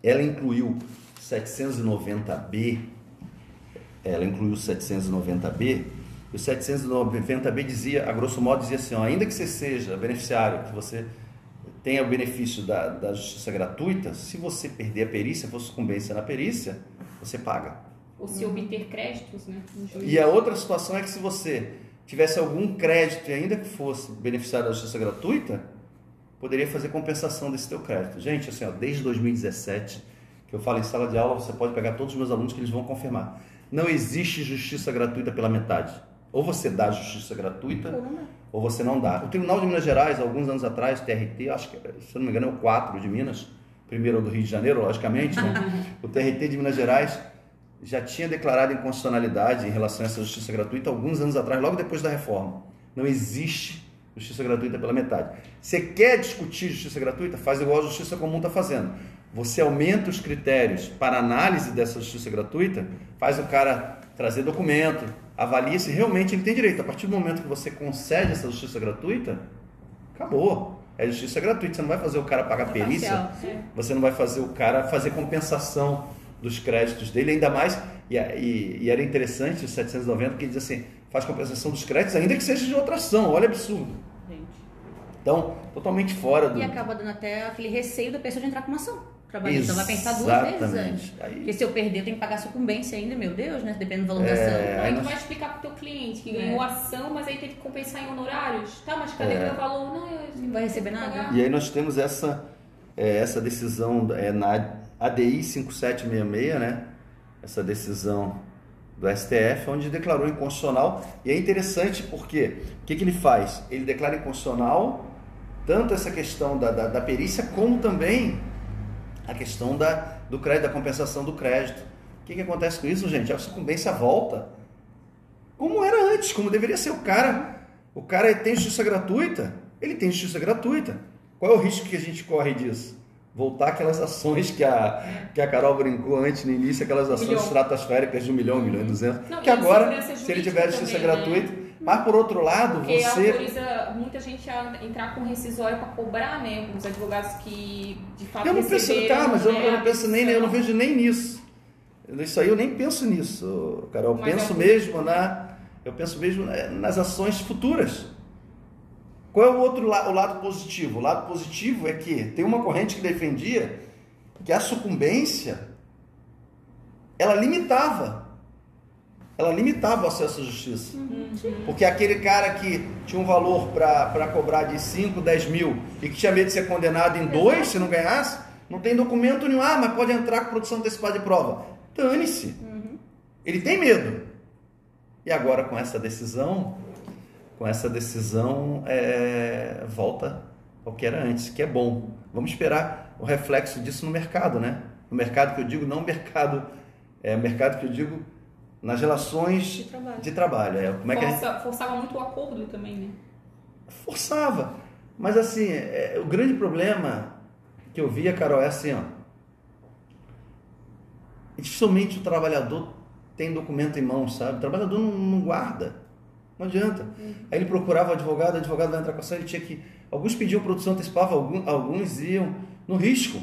ela incluiu 790B, ela incluiu o 790B, e o 790B dizia, a grosso modo, dizia assim, ó, ainda que você seja beneficiário, que você tenha o benefício da, da justiça gratuita, se você perder a perícia, for sucumbência na perícia, você paga. Ou se obter créditos, né? E a outra situação é que se você tivesse algum crédito, e ainda que fosse beneficiário da justiça gratuita, poderia fazer compensação desse teu crédito. Gente, assim, ó, desde 2017, que eu falo em sala de aula, você pode pegar todos os meus alunos que eles vão confirmar. Não existe justiça gratuita pela metade. Ou você dá justiça gratuita, Ou você não dá. O Tribunal de Minas Gerais, alguns anos atrás, TRT, acho que, se eu não me engano, é o 4 de Minas, primeiro é do Rio de Janeiro, logicamente, né? *laughs* o TRT de Minas Gerais já tinha declarado inconstitucionalidade em relação a essa justiça gratuita alguns anos atrás, logo depois da reforma. Não existe justiça gratuita pela metade. Você quer discutir justiça gratuita? Faz igual a justiça comum está fazendo. Você aumenta os critérios para análise dessa justiça gratuita, faz o cara trazer documento, avalia se realmente ele tem direito. A partir do momento que você concede essa justiça gratuita, acabou. É justiça gratuita. Você não vai fazer o cara pagar perícia, você não vai fazer o cara fazer compensação dos créditos dele, ainda mais. E, e- e era interessante o 790 que diz assim: faz compensação dos créditos, ainda que seja de outra ação. Olha absurdo. Gente. Então, totalmente fora do. E acaba dando até aquele receio da pessoa de entrar com uma ação trabalhista. Ela vai pensar duas vezes antes. Aí- Porque se eu perder, eu tenho que pagar sucumbência ainda, meu Deus, né? Dependendo do valor da É, ação. Não, aí tu vai explicar pro teu cliente que É. ganhou ação, mas aí teve que compensar em honorários. Tá, mas cadê É. o meu valor? Não, eu Não vai receber nada. E aí nós temos essa, é, essa decisão é, na ADI 5766, né? Essa decisão do STF, onde declarou inconstitucional. E é interessante porque o que, que ele faz? Ele declara inconstitucional tanto essa questão da, da, da perícia, como também a questão da, do crédito, da compensação do crédito. O que, que acontece com isso, gente? A sucumbência volta como era antes, como deveria ser. O cara, o cara tem justiça gratuita, ele tem justiça gratuita. Qual é o risco que a gente corre disso? Voltar aquelas ações que a, que a Carol brincou antes no início, aquelas ações Milhão. estratosféricas de um milhão, um milhão e duzentos. Não, Que agora, se ele tiver justiça também, né? gratuita, mas por outro lado, Porque você. autoriza muita gente a entrar com rescisório para cobrar, né? Os advogados que de fato Eu não penso, tá, mas eu, né, eu não a penso nem, eu não vejo nem nisso. Isso aí eu nem penso nisso, Carol. Eu Mas penso é- mesmo na, eu penso mesmo eh, nas ações futuras. Qual é o outro la- o lado positivo? O lado positivo é que tem uma corrente que defendia que a sucumbência ela limitava, ela limitava o acesso à justiça. Porque aquele cara que tinha um valor para cobrar de 5, 10 mil e que tinha medo de ser condenado em dois se não ganhasse, não tem documento nenhum. Ah, mas pode entrar com produção antecipada de prova. Dane-se. Ele tem medo. E agora com essa decisão, com essa decisão, é, volta ao que era antes, que é bom. Vamos esperar o reflexo disso no mercado, né? No mercado que eu digo, não mercado, é mercado que eu digo nas relações De trabalho. de trabalho. É, como é que a gente Força- forçava muito o acordo também, né? forçava. Mas assim, é, o grande problema que eu via, Carol, é assim, ó. Dificilmente o trabalhador tem documento em mãos, sabe? O trabalhador não, não guarda. Não adianta. Aí ele procurava o advogado, o advogado vai entrar com ação, ele tinha que. Alguns pediam produção antecipada, alguns, alguns iam no risco.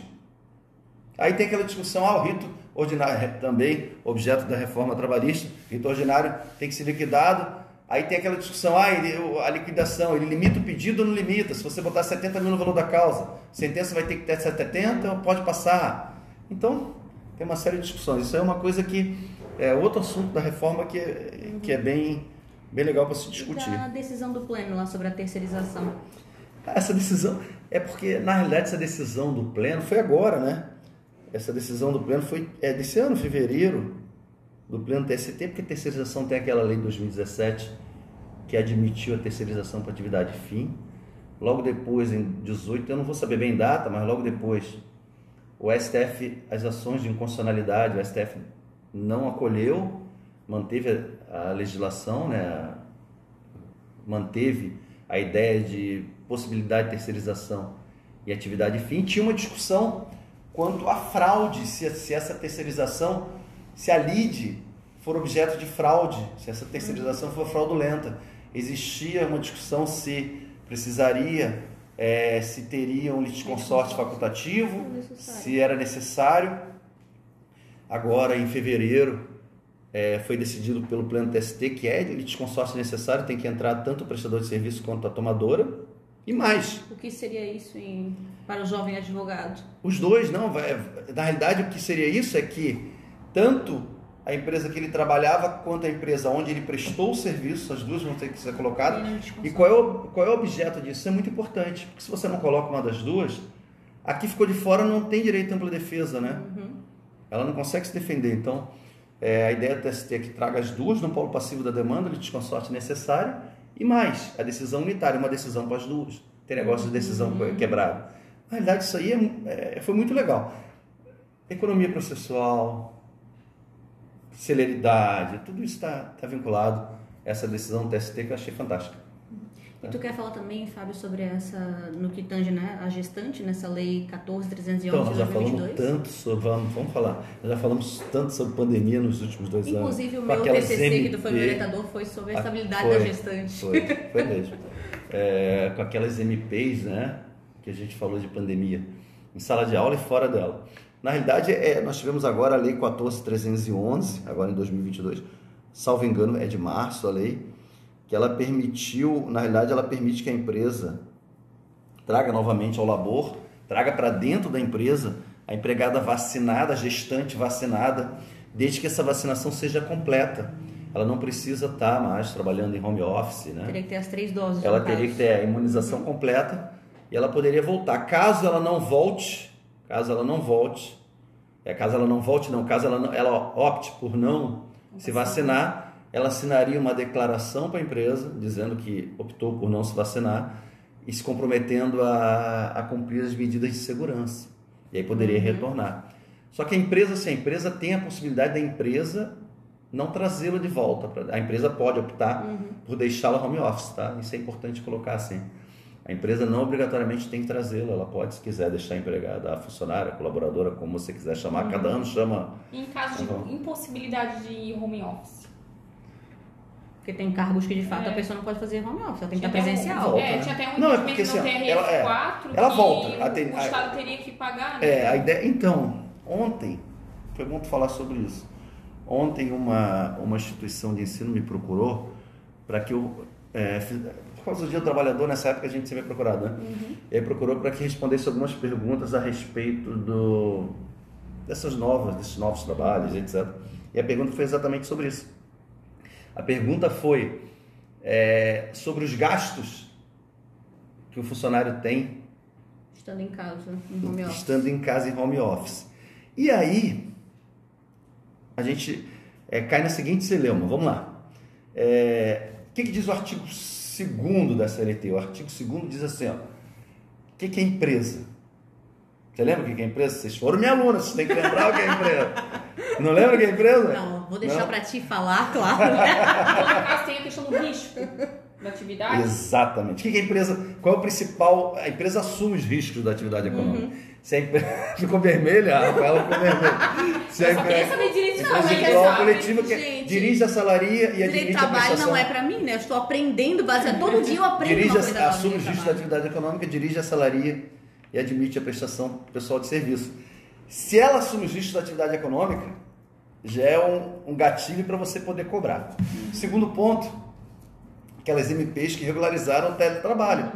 Aí tem aquela discussão, ah, o rito ordinário, é também objeto da reforma trabalhista, rito ordinário tem que ser liquidado. Aí tem aquela discussão, ah, ele- a liquidação, ele limita o pedido ou não limita? Se você botar 70 mil no valor da causa, sentença vai ter que ter 70 ou pode passar? Então, tem uma série de discussões. Isso é uma coisa que é outro assunto da reforma que é, que é bem, bem legal para se discutir. E da decisão do pleno lá sobre a terceirização. Essa decisão é porque, na realidade, essa decisão do pleno foi agora, né? Essa decisão do pleno foi é, desse ano, fevereiro, do pleno TST, porque a terceirização tem aquela lei de 2017 que admitiu a terceirização para atividade fim. Logo depois, em 18, eu não vou saber bem data, mas logo depois, o STF, as ações de inconstitucionalidade, o STF não acolheu, manteve a, legislação, né? manteve a ideia de possibilidade de terceirização e atividade fim. Tinha uma discussão quanto à fraude, se, se essa terceirização, se a lide for objeto de fraude, se essa terceirização for fraudulenta. Existia uma discussão se precisaria, eh, se teria um litisconsórcio facultativo, Necessário. se era necessário. Agora, em fevereiro, eh, foi decidido pelo plano TST que é litisconsórcio necessário, tem que entrar tanto o prestador de serviço quanto a tomadora. E mais, O que seria isso em- para o jovem advogado? os dois, não. vai- na realidade, o que seria isso é que tanto a empresa que ele trabalhava quanto a empresa onde ele prestou o serviço, as duas vão ter que ser colocadas. Desconsola. E qual é, o, qual é o objeto disso? Isso é muito importante, porque se você não coloca uma das duas, a que ficou de fora não tem direito à ampla defesa, né? Ela não consegue se defender. Então, É, a ideia do TST é que traga as duas no polo passivo da demanda, o desconsorte necessário, e mais, a decisão unitária, uma decisão para as duas. Tem negócio de decisão Uhum. quebrado. Na realidade, isso aí é- é- foi muito legal. Economia processual, celeridade, tudo isso está tá vinculado a essa decisão do TST que eu achei fantástica. E tu quer falar também, Fábio, sobre essa, no que tange né, a gestante, nessa lei 14311 Então, nós já falamos 2022? tanto sobre, vamos, vamos falar, nós já falamos tanto sobre pandemia nos últimos dois anos. Inclusive, o meu TCC, que tu foi meu MP, orientador, foi sobre a Ah, estabilidade foi, da gestante. Foi, foi mesmo. *laughs* É, com aquelas MPs, né, que a gente falou de pandemia, em sala de aula e fora dela. Na realidade, é, nós tivemos agora a Lei 14311, agora em 2022, salvo engano, é de março a lei, que ela permitiu, na realidade, ela permite que a empresa traga novamente ao labor, traga para dentro da empresa a empregada vacinada, a gestante vacinada, desde que essa vacinação seja completa. Ela não precisa estar mais trabalhando em home office, né? Teria que ter as três doses. Ela teria que caso. ter a imunização completa e ela poderia voltar. Caso ela não volte, caso ela não volte, é caso ela não volte, não, caso ela, não- ela opte por não se vacinar, ela assinaria uma declaração para a empresa dizendo que optou por não se vacinar e se comprometendo a, a cumprir as medidas de segurança. E aí poderia retornar. Só que a empresa, se a empresa tem a possibilidade da empresa não trazê-la de volta. pra- A empresa pode optar por deixá-la home office, tá? Isso é importante colocar assim. A empresa não obrigatoriamente tem que trazê-la, ela pode, se quiser, deixar a empregada, a funcionária, a colaboradora, como você quiser chamar. Cada ano chama. Em caso de Uhum. impossibilidade de ir home office. Porque tem cargos que, de fato, É. a pessoa não pode fazer home office, ela tem que estar um- presencial. Volta, é, né? tinha até um Não, é porque, assim, no ó, TRF4 ela- ela que volta, o, ela tem- o a- Estado teria que pagar, né? É, a ideia. Então, ontem, foi bom tu falar sobre isso. Ontem, uma, uma instituição de ensino me procurou para que eu. É, fiz- por causa do Dia do Trabalhador, nessa época a gente sempre é procurado, né? E aí procurou para que respondesse algumas perguntas a respeito do, dessas novas, desses novos trabalhos, etc. E a pergunta foi exatamente sobre isso. A pergunta foi é, sobre os gastos que o funcionário tem Estando em casa, em home office. estando em casa em home office. E aí, a gente é, cai na seguinte celeuma, vamos lá. É, o que, que diz o artigo 2 da CLT? O artigo 2 diz assim, ó, o que, que é empresa? Você lembra o que é empresa? Vocês foram minha aluna, vocês têm que lembrar o que é empresa. Não lembra o que é empresa? Não, vou deixar pra ti falar, claro. *laughs* Todo caso tem a questão do risco da atividade. Exatamente. O que que é empresa? Qual é o principal? A empresa assume os riscos da atividade econômica. Se a empresa *laughs* ficou vermelha, a Rafaela ficou vermelha. Se a Eu só empresa, saber direito Não, empresa mas é coletiva que gente, dirige a salaria e Direito de administra a trabalho não é pra mim, né? Eu estou aprendendo, baseado todo dia eu aprendo dirige uma a, coisa assume os riscos da atividade econômica, dirige a salaria e admite a prestação pessoal de serviço. Se ela assume os riscos da atividade econômica, já é um, um gatilho para você poder cobrar. Segundo ponto, aquelas MPs que regularizaram o teletrabalho.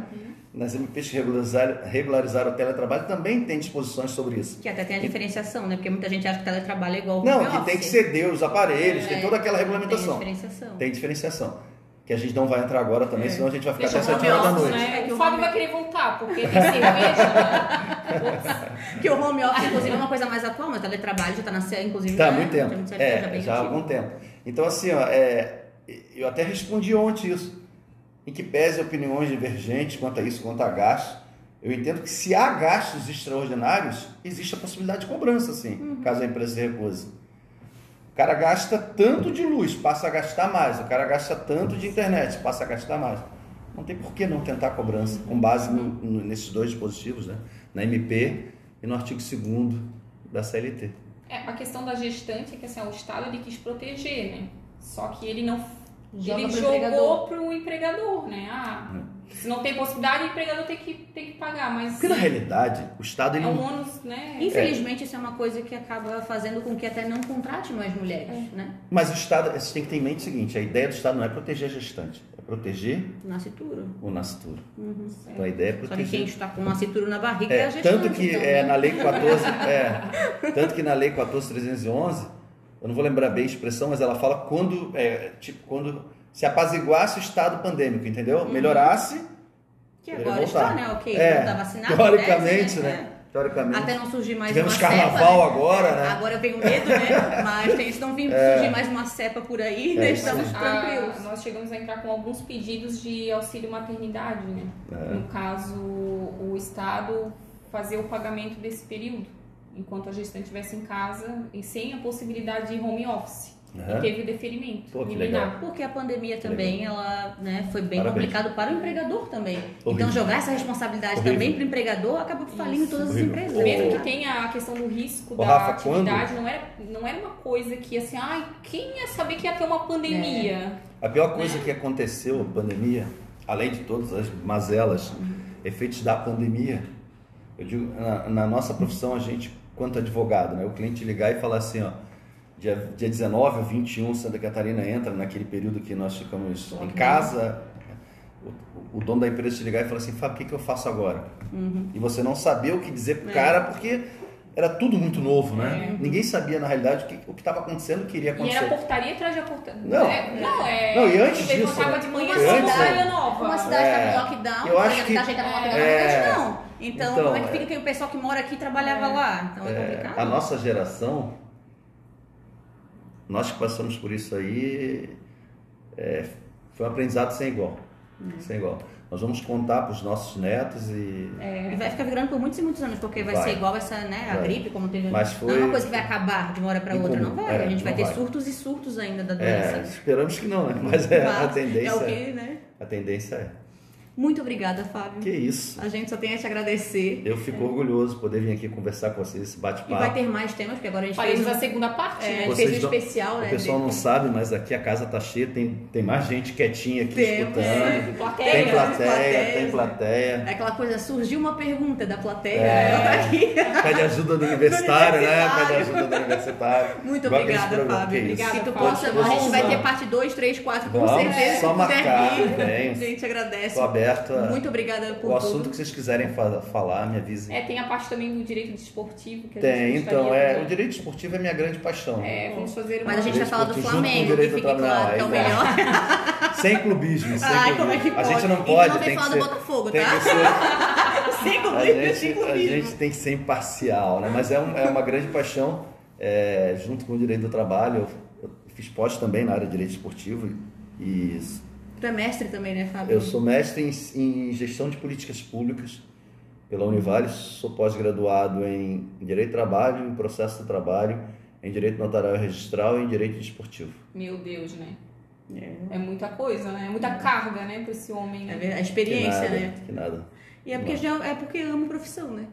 Nas MPs que regularizaram, regularizaram o teletrabalho também tem disposições sobre isso. Que até tem a diferenciação, né? Porque muita gente acha que teletrabalho é igual ao Não, que tem que ceder os aparelhos, tem É, toda aquela Tem regulamentação. a diferenciação. Tem diferenciação. Que a gente não vai entrar agora também, É. senão a gente vai ficar Deixa até o 7 home horas da noite. né? É que O Fábio home- vai querer voltar, porque tem *laughs* cerveja, né? Que o home office, inclusive, é uma coisa mais atual, mas o teletrabalho já tá na CE, inclusive. Tá, há né? muito tempo. Já, É, bem já há algum tempo. Então, assim, ó, é, eu até respondi ontem isso. Em que pese opiniões divergentes quanto a isso, quanto a gastos, eu entendo que se há gastos extraordinários, existe a possibilidade de cobrança, sim, Uhum. caso a empresa se recuse. O cara gasta tanto de luz, passa a gastar mais. O cara gasta tanto de internet, passa a gastar mais. Não tem por que não tentar cobrança, com base no- no- nesses dois dispositivos, né? na MP e no artigo 2 da CLT. É, a questão da gestante é que assim, o Estado ele quis proteger, né? Só que ele não Joga ele pro jogou empregador. pro empregador, né? Ah, se não tem possibilidade, o empregador tem que, tem que pagar, mas Porque na realidade, o Estado ele é um ônus, né? Infelizmente, isso é uma coisa que acaba fazendo com que até não contrate mais mulheres, É. né? Mas o Estado, você tem que ter em mente o seguinte: a ideia do Estado não é proteger a gestante, é proteger Nascituro. o nascituro. Uhum. Então a ideia é Só que proteger. quem está com nascituro na barriga é, É, a gestante. tanto que então, é, né? na lei 14, *laughs* é, tanto que na lei 14311, eu não vou lembrar bem a expressão, mas ela fala quando, é, tipo, quando se apaziguasse o estado pandêmico, entendeu? Uhum. Melhorasse, Que agora voltar. está, né? Ok, É, não está vacinado. teoricamente, tese, né? teoricamente. Até não surgir mais Tivemos uma carnaval cepa, agora, né? Agora eu tenho medo, né? *laughs* Mas tem- se não vir surgir mais uma cepa por aí, É, né? isso estamos aí. tranquilos. Ah, nós chegamos a entrar com alguns pedidos de auxílio maternidade, né? É. No caso, o Estado fazer o pagamento desse período, enquanto a gestante estivesse em casa e sem a possibilidade de home office. E teve o deferimento. Pô, liminar. Porque a pandemia também, ela né, foi bem Parabéns. complicado para o empregador também. Horrível. Então jogar essa responsabilidade Horrível. também para o empregador acaba falindo Isso. todas as Horrível. empresas. Ô, Mesmo que tenha a questão do risco Ô, da Rafa, atividade, não, era, não era uma coisa que assim, ai, quem ia saber que ia ter uma pandemia? A pior coisa que aconteceu, a pandemia, além de todas as mazelas, efeitos da pandemia, eu digo, na, na nossa profissão, a gente, quanto advogado, né, o cliente ligar e falar assim, ó, dia, dia 19 ou 21, Santa Catarina entra naquele período que nós ficamos em casa, o, o dono da empresa te ligar e falar assim, Fábio, o que, que eu faço agora? E você não saber o que dizer pro É. cara, porque era tudo muito novo, né? Ninguém sabia, na realidade, o que estava acontecendo, o que iria E acontecer. era portaria atrás de portaria. Não. é, não, é. Não, e antes disso, levantava né? de manhã Uma só cidade- portaria nova. Uma cidade É. estava em lockdown, Eu acho a que- gente estava em lockdown, é. na verdade não. Então, Então, como é que é. fica que o pessoal que mora aqui trabalhava lá? Então é, É, complicado. a nossa geração, nós que passamos por isso aí, é, foi um aprendizado sem igual. Uhum. Sem igual. Nós vamos contar para os nossos netos e. E vai ficar virando por muitos e muitos anos, porque vai, Vai. ser igual essa, né, a Vai. gripe, como teve. Mas Não é foi- uma coisa que vai acabar de uma hora para outra, não vai. É, a gente vai ter vai. surtos e surtos ainda da É, doença. esperamos que não, né? Mas é, a Mas tendência É o que, né? A tendência é. Muito obrigada, Fábio. Que isso. A gente só tem a te agradecer. Eu fico orgulhoso de poder vir aqui conversar com vocês, esse E vai bate-papo. ter mais temas, porque agora a gente Faremos fez a segunda parte, é, né? a gente fez um não- especial, né? O pessoal não sabe, mas aqui a casa tá cheia, tem, tem mais gente quietinha aqui Temos, escutando. Plateia, Tem né? plateia, Plateias. tem plateia. É aquela coisa, surgiu uma pergunta da plateia, É. ela tá aqui. Pede ajuda do *laughs* universitário, né? Pede ajuda do universitário. Muito Igual obrigada. Fábio. Obrigada, Se tu possa, a gente vai ter parte 2, 3, 4, com certeza. só marcar, vem. A gente agradece. Aberto a... Muito obrigada por O assunto tudo. que vocês quiserem fa- falar, me avisem. É, tem a parte também do direito desportivo que a Tem, gente então, é, de- o direito esportivo é minha grande paixão. É, vamos fazer uma... Mas a gente vai falar do Flamengo, que fique claro que é o melhor. *laughs* Sem clubismo, sem Ai, clubismo. como é que A pode? gente não E pode, não tem que falar ser... do Botafogo, tem tá? que ser... *laughs* Sem A clubismo, gente, sem a clubismo. gente tem que ser imparcial, né? Mas é, um- é uma grande paixão, é, junto com o direito do trabalho. Eu, eu fiz pós também na área de direito esportivo e Tu é mestre também, né, Fábio? eu sou mestre em, em gestão de políticas públicas pela Univale, sou pós-graduado em direito do trabalho, em processo do trabalho, em direito notarial e registral e em direito desportivo. Meu Deus, né? É, É muita coisa, né? É muita carga, né, pra esse homem, é né? verdade, a Que experiência, nada, né? que nada. E é porque, já, é porque amo profissão, né?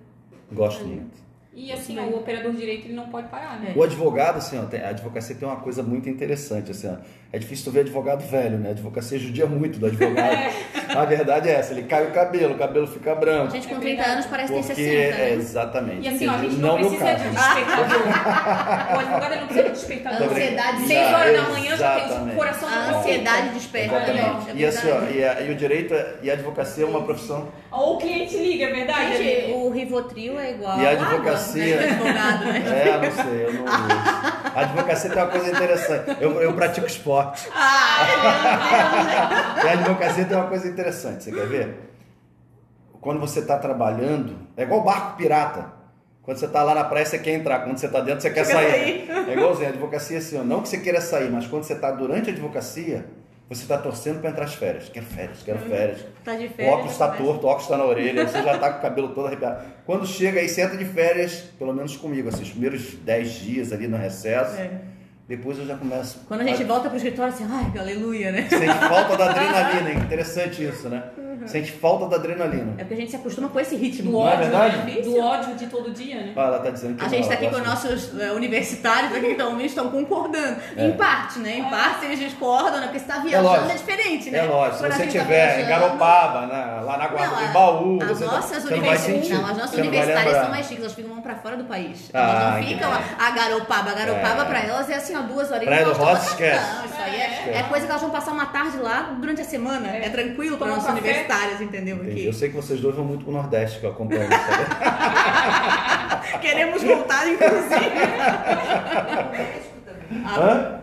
Gosto muito. E assim, o operador de direito ele não pode parar, né? O advogado, assim, ó, a advocacia tem uma coisa muito interessante, assim, ó, é difícil tu ver advogado velho, né? A advocacia judia muito do advogado. *laughs* A verdade é essa, ele cai o cabelo, o cabelo fica A branco. gente com É 30 verdade. anos parece ter Porque, 60, é, né? exatamente. E assim, ó, a gente não não, precisa de caso. despertador. *laughs* o advogado ele não precisa de despertador. A ansiedade Seis horas da manhã já tem o coração A do ansiedade desperta, né? Exatamente. É E, assim, ó, e, a- e o direito é- e a advocacia é uma profissão. Ou o cliente liga, é verdade? Gente, o Rivotril é igual E a advocacia- né? advogado, né? *laughs* É, não sei, eu não. A advocacia tem uma coisa interessante. Eu, eu pratico esporte. Ah, *laughs* E a advocacia tem uma coisa interessante, você quer ver? Quando você está trabalhando, é igual barco pirata. Quando você está lá na praia, você quer entrar. Quando você está dentro, você quer Quer sair. É igualzinho, a advocacia é assim, ó, não que você queira sair, mas quando você está durante a advocacia, você está torcendo para entrar as férias. Quero férias, quero férias. tá de O férias. óculos está torto, o óculos está na orelha, você já está com o cabelo todo arrepiado. Quando chega aí, senta de férias, pelo menos comigo, assim, os primeiros 10 dias ali no recesso, É. depois eu já começo. Quando a gente volta pro escritório, assim, ai, aleluia, né? Sente falta da *laughs* adrenalina, interessante isso, né? Sente falta da adrenalina. É porque a gente se acostuma com esse ritmo. Do é ódio, verdade? né? Do ódio de todo dia, né? Ah, ela tá dizendo que A gente está aqui com nossos eh, universitários aqui que estão, estão concordando. É. Em parte, né? Em parte eles discordam, né? Porque você está É viajando é, diferente, né? É lógico, se Quando você gente tá estiver em Garopaba, né, lá na Guarda Não, a- Baú, as você, nossas não, as nossas universitárias são mais chiques, elas ficam para fora do país. Ah, elas não entendi. ficam a, Garopaba. A Garopaba É. para elas é assim, ó, duas horinhas. Praia do passando. esquece. Isso aí é, é coisa que elas vão passar uma tarde lá durante a semana. É, tranquilo para Tomar um entendeu? Entendi. Aqui. Eu sei que vocês dois vão muito pro Nordeste, que eu acompanho? *laughs* Queremos voltar, inclusive. *laughs* Hã?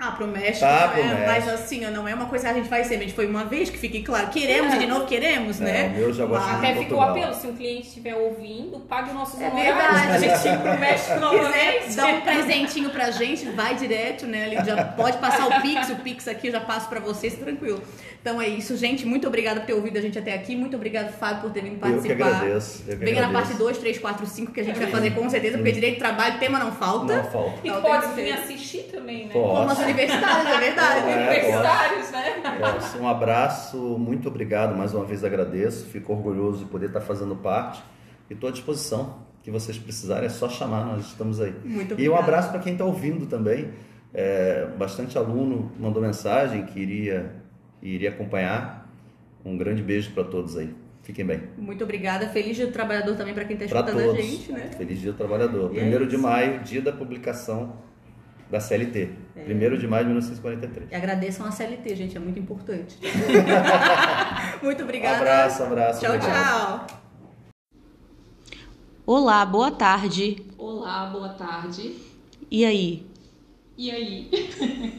Ah, pro México, Tá pro né? México. mas assim, não é uma coisa que a gente vai ser, a gente foi uma vez, que fique claro. Queremos e de novo queremos, É, né? o meu já gosto Mas-. Até ficou o apelo, se um cliente estiver ouvindo, pague os nossos É verdade. pra gente ir pro México novamente. dar um presentinho pra gente, vai direto, né? Ali já pode passar o Pix, o Pix aqui eu já passo pra vocês, tranquilo. Então é isso, gente. Muito obrigada por ter ouvido a gente até aqui. Muito obrigado, Fábio, por ter vindo Eu que participar. agradeço. Eu que Venha na agradeço. parte 2, 3, 4, 5, que a gente vai fazer com certeza, porque direito de trabalho, tema não falta. Não falta. E Não, pode vir assistir também, né? Pode. Como as universitárias, é verdade. É, Universitários, né? Posso. Um abraço, muito obrigado, mais uma vez agradeço, fico orgulhoso de poder estar fazendo parte e estou à disposição. O que vocês precisarem é só chamar, nós estamos aí. Muito E um abraço para quem está ouvindo também. É, bastante aluno mandou mensagem que iria, iria acompanhar. Um grande beijo para todos aí. Fiquem bem. Muito obrigada. Feliz dia do trabalhador também pra quem tá Para escutando todos. a gente, né? Feliz Dia do Trabalhador. E é Primeiro de isso. maio, dia da publicação da CLT. É. Primeiro de maio de 1943. E agradeçam a CLT, gente, é muito importante. *laughs* muito Um obrigada. abraço, abraço. Tchau, obrigado. tchau. Olá, boa tarde. Olá, boa tarde. E aí? E aí? *laughs*